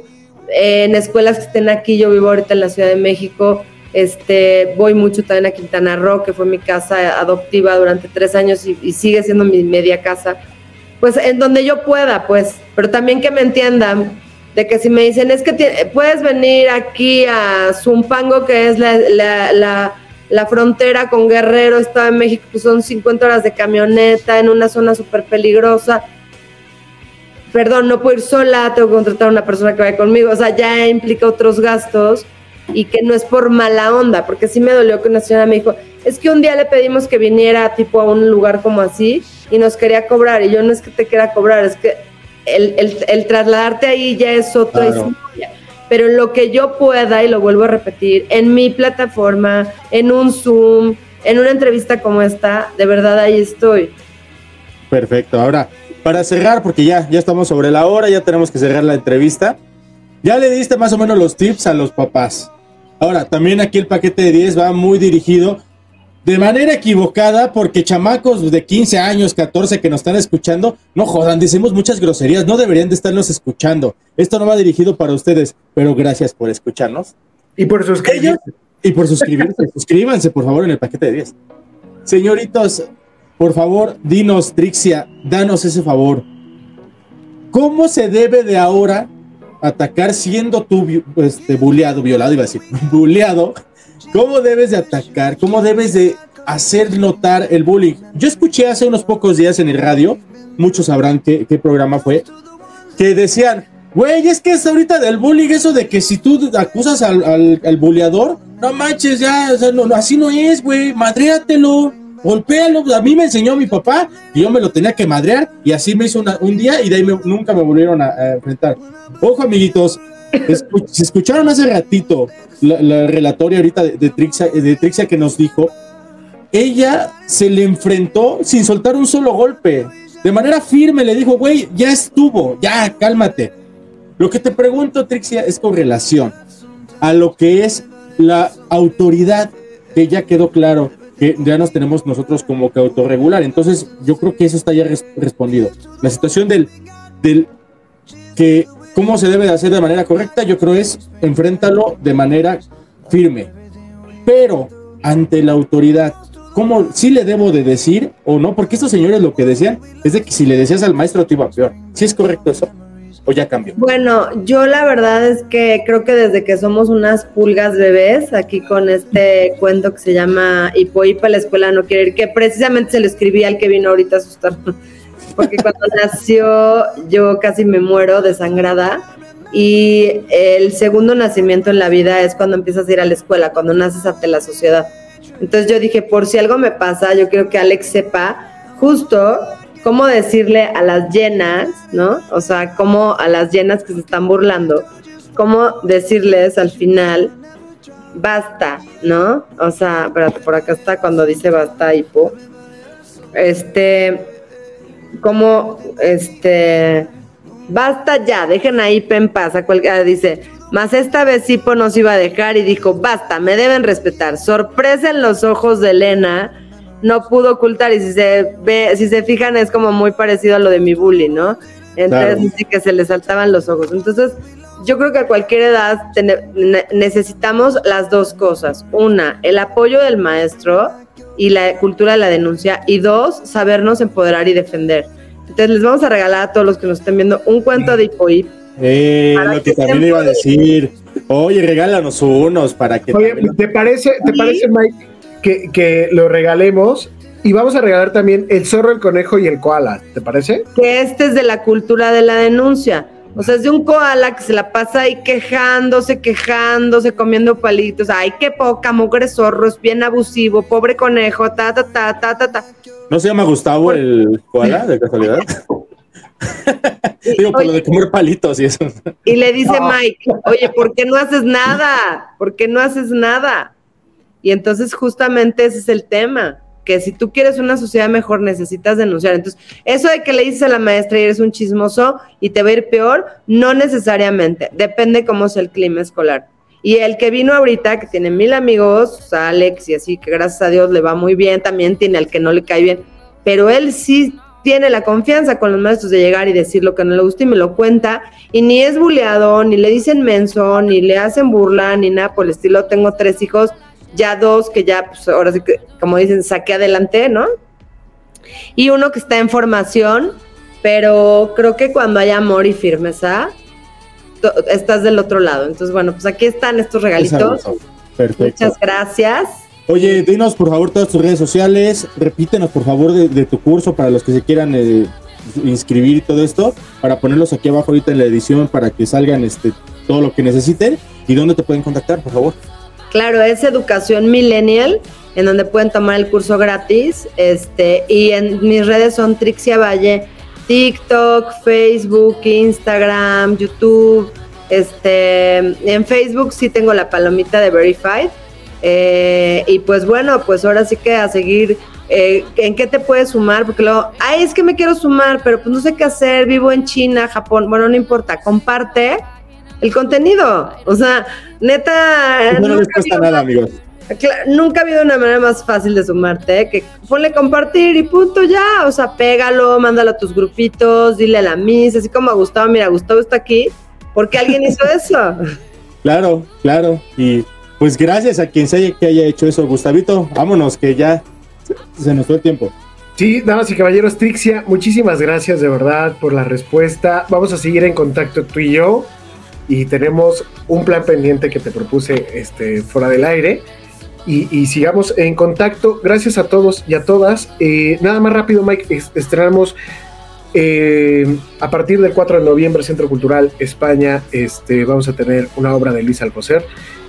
en escuelas que estén aquí, yo vivo ahorita en la Ciudad de México, este, voy mucho también a Quintana Roo, que fue mi casa adoptiva durante tres años y, sigue siendo mi media casa. Pues en donde yo pueda, pues, pero también que me entiendan de que si me dicen es que puedes venir aquí a Zumpango, que es la, la frontera con Guerrero, Estado de México, pues son 50 horas de camioneta en una zona súper peligrosa. Perdón, no puedo ir sola, tengo que contratar a una persona que vaya conmigo, o sea, ya implica otros gastos y que no es por mala onda, porque sí me dolió que una señora me dijo, es que un día le pedimos que viniera tipo a un lugar como así y nos quería cobrar y yo no es que te quiera cobrar, es que el, el, el trasladarte ahí ya es otra claro. historia. Pero lo que yo pueda, y lo vuelvo a repetir, en mi plataforma, en un Zoom, en una entrevista como esta, de verdad ahí estoy. Perfecto. Ahora, para cerrar, porque ya, ya estamos sobre la hora, ya tenemos que cerrar la entrevista. Ya le diste más o menos los tips a los papás. Ahora, también aquí el paquete de 10 va muy dirigido de manera equivocada, porque chamacos de 15 años, 14 que nos están escuchando, no jodan, decimos muchas groserías, no deberían de estarnos escuchando. Esto no va dirigido para ustedes, pero gracias por escucharnos. Y por suscribirse. Y por suscribirse. [laughs] Suscríbanse, por favor, en el paquete de 10. Señoritos, por favor, dinos, Trixia, danos ese favor. ¿Cómo se debe de ahora atacar siendo tú este, buleado, violado, iba a decir, [laughs] buleado? ¿Cómo debes de atacar? ¿Cómo debes de hacer notar el bullying? Yo escuché hace unos pocos días en el radio, muchos sabrán qué, programa fue, que decían, güey, es que es ahorita del bullying eso de que si tú acusas al, al, al bulleador, no manches, ya, o sea, no, no, así no es, güey, madréatelo, golpéalo. A mí me enseñó mi papá y yo me lo tenía que madrear y así me hizo una, un día y de ahí nunca me volvieron a, enfrentar. Ojo, amiguitos, [laughs] si escucharon hace ratito la, la relatoria ahorita de, de, Trixia, de Trixia que nos dijo, ella se le enfrentó sin soltar un solo golpe. De manera firme le dijo, güey, ya estuvo, ya, cálmate. Lo que te pregunto, Trixia, es con relación a lo que es la autoridad, que ya quedó claro que ya nos tenemos nosotros como que autorregular. Entonces, yo creo que eso está ya res respondido. La situación del, del que cómo se debe de hacer de manera correcta, yo creo es enfréntalo de manera firme. Pero ante la autoridad, ¿cómo sí le debo de decir o no? Porque estos señores lo que decían es de que si le decías al maestro te iba peor. ¿Sí es correcto eso? ¿O ya cambió? Bueno, yo la verdad es que creo que desde que somos unas pulgas bebés, aquí con este cuento que se llama Hipoipa, la escuela no quiere ir, que precisamente se lo escribí al que vino ahorita a asustarnos, [laughs] porque cuando nació yo casi me muero desangrada y el segundo nacimiento en la vida es cuando empiezas a ir a la escuela, cuando naces ante la sociedad. Entonces yo dije, por si algo me pasa, yo quiero que Alex sepa justo cómo decirle a las llenas, ¿no? O sea, cómo a las llenas que se están burlando, cómo decirles al final, basta, ¿no? O sea, espérate, por acá está cuando dice basta, hipo. Este, como, este, basta ya, dejen a Hipo en paz. A cualquiera dice, mas esta vez Hipo nos iba a dejar y dijo, basta, me deben respetar. Sorpresa en los ojos de Elena no pudo ocultar y si se ve, si se fijan es como muy parecido a lo de mi bully, ¿no? Entonces dice que se le saltaban los ojos. Entonces, yo creo que a cualquier edad necesitamos las dos cosas. Una, el apoyo del maestro y la cultura de la denuncia. Y dos, sabernos empoderar y defender. Entonces les vamos a regalar a todos los que nos estén viendo un cuento de Hipoip. Eh, lo que, también iba a decir. Oye, regálanos unos para que. Oye, ¿te parece, ¿te parece, Mike? Que, lo regalemos y vamos a regalar también el zorro, el conejo y el koala, ¿te parece? Que este es de la cultura de la denuncia. O sea, es de un koala que se la pasa ahí quejándose, quejándose, comiendo palitos. Ay, qué poca, mugre zorro, es bien abusivo, pobre conejo, ta, ta, ta, ta, ta, ta. ¿No se llama Gustavo el koala, de casualidad? [laughs] [laughs] Digo, por lo de comer palitos y eso. Y le dice [laughs] Mike, oye, ¿por qué no haces nada? ¿Por qué no haces nada? Y entonces justamente ese es el tema, que si tú quieres una sociedad mejor necesitas denunciar. Entonces, eso de que le dices a la maestra y eres un chismoso y te va a ir peor, no necesariamente, depende cómo es el clima escolar. Y el que vino ahorita, que tiene mil amigos, Alex y así, que gracias a Dios le va muy bien, también tiene al que no le cae bien, pero él sí tiene la confianza con los maestros de llegar y decir lo que no le gusta y me lo cuenta, y ni es buleado, ni le dicen menso, ni le hacen burla, ni nada por el estilo. Tengo tres hijos ya dos que ya, pues ahora sí que, como dicen, saqué adelante, ¿no? Y uno que está en formación, pero creo que cuando hay amor y firmeza, estás del otro lado. Entonces, bueno, pues aquí están estos regalitos. Perfecto. Muchas gracias. Oye, dinos por favor todas tus redes sociales, repítenos por favor de, tu curso para los que se quieran eh, inscribir y todo esto, para ponerlos aquí abajo ahorita en la edición para que salgan este todo lo que necesiten y dónde te pueden contactar, por favor. Claro, es educación millennial, en donde pueden tomar el curso gratis. Este, y en mis redes son Trixia Valle, TikTok, Facebook, Instagram, YouTube. Este, en Facebook sí tengo la palomita de Verified. Eh, y pues bueno, pues ahora sí que a seguir. Eh, ¿En qué te puedes sumar? Porque luego, ay, es que me quiero sumar, pero pues no sé qué hacer, vivo en China, Japón. Bueno, no importa, comparte el contenido. O sea, neta. No les cuesta nada, amigos. Nunca ha habido una manera más fácil de sumarte, ¿eh? que ponle compartir y punto ya, o sea, pégalo, mándalo a tus grupitos, dile a la misa, así como a Gustavo, mira, Gustavo está aquí, porque alguien hizo eso. [laughs] Claro, claro, y pues gracias a quien se haya, que haya hecho eso, Gustavito, vámonos, que ya se nos fue el tiempo. Sí, damas y caballeros, Trixia, muchísimas gracias de verdad por la respuesta. Vamos a seguir en contacto tú y yo y tenemos un plan pendiente que te propuse este, fuera del aire. Y, sigamos en contacto. Gracias a todos y a todas. Eh, nada más rápido, Mike, estrenamos eh, a partir del 4 de noviembre, Centro Cultural España, este, vamos a tener una obra de Luis Alcocer,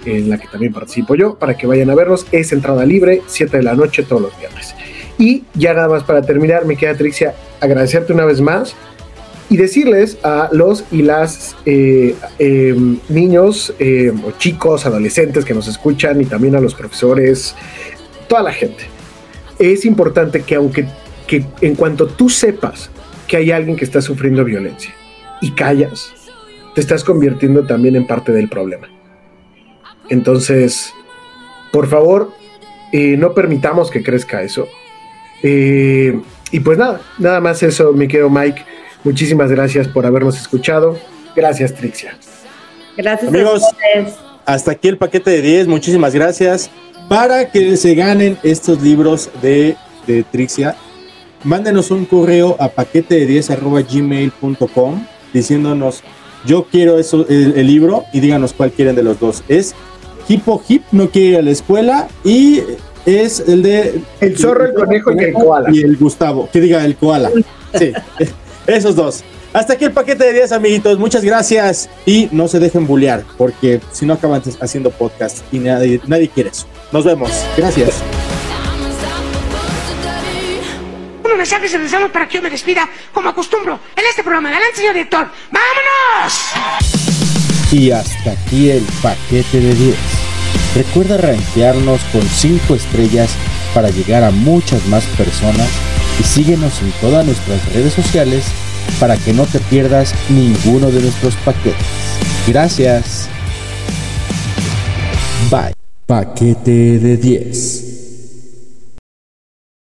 en la que también participo yo, para que vayan a vernos. Es entrada libre, 7 de la noche todos los viernes. Y ya nada más para terminar, me queda Trixia agradecerte una vez más y decirles a los y las eh, em, niños eh, o chicos, adolescentes que nos escuchan y también a los profesores, toda la gente, es importante que aunque que en cuanto tú sepas que hay alguien que está sufriendo violencia y callas, te estás convirtiendo también en parte del problema. Entonces, por favor, eh, no permitamos que crezca eso. y pues nada, nada más eso, mi querido Mike. Muchísimas gracias por habernos escuchado. Gracias, Trixia. Gracias Amigos, hasta aquí el paquete de 10. Muchísimas gracias. para que se ganen estos libros de, de Trixia, mándenos un correo a paquete de 10 arroba gmail.com diciéndonos yo quiero eso, el, el libro y díganos cuál quieren de los dos. Es Hippo Hip, no quiere ir a la escuela y es el de... El zorro, el conejo y el koala. Y el Gustavo, que diga el koala. Sí, [laughs] esos dos. Hasta aquí el paquete de 10, amiguitos. Muchas gracias. Y no se dejen bullear, porque si no acaban haciendo podcast y nadie, nadie quiere eso. Nos vemos. Gracias. Unos mensajes se deseamos para que yo me despida, como acostumbro, en este programa. Adelante, señor director. ¡Vámonos! Y hasta aquí el paquete de 10. Recuerda rankearnos con 5 estrellas para llegar a muchas más personas y síguenos en todas nuestras redes sociales para que no te pierdas ninguno de nuestros paquetes. Gracias. Bye. Paquete de 10.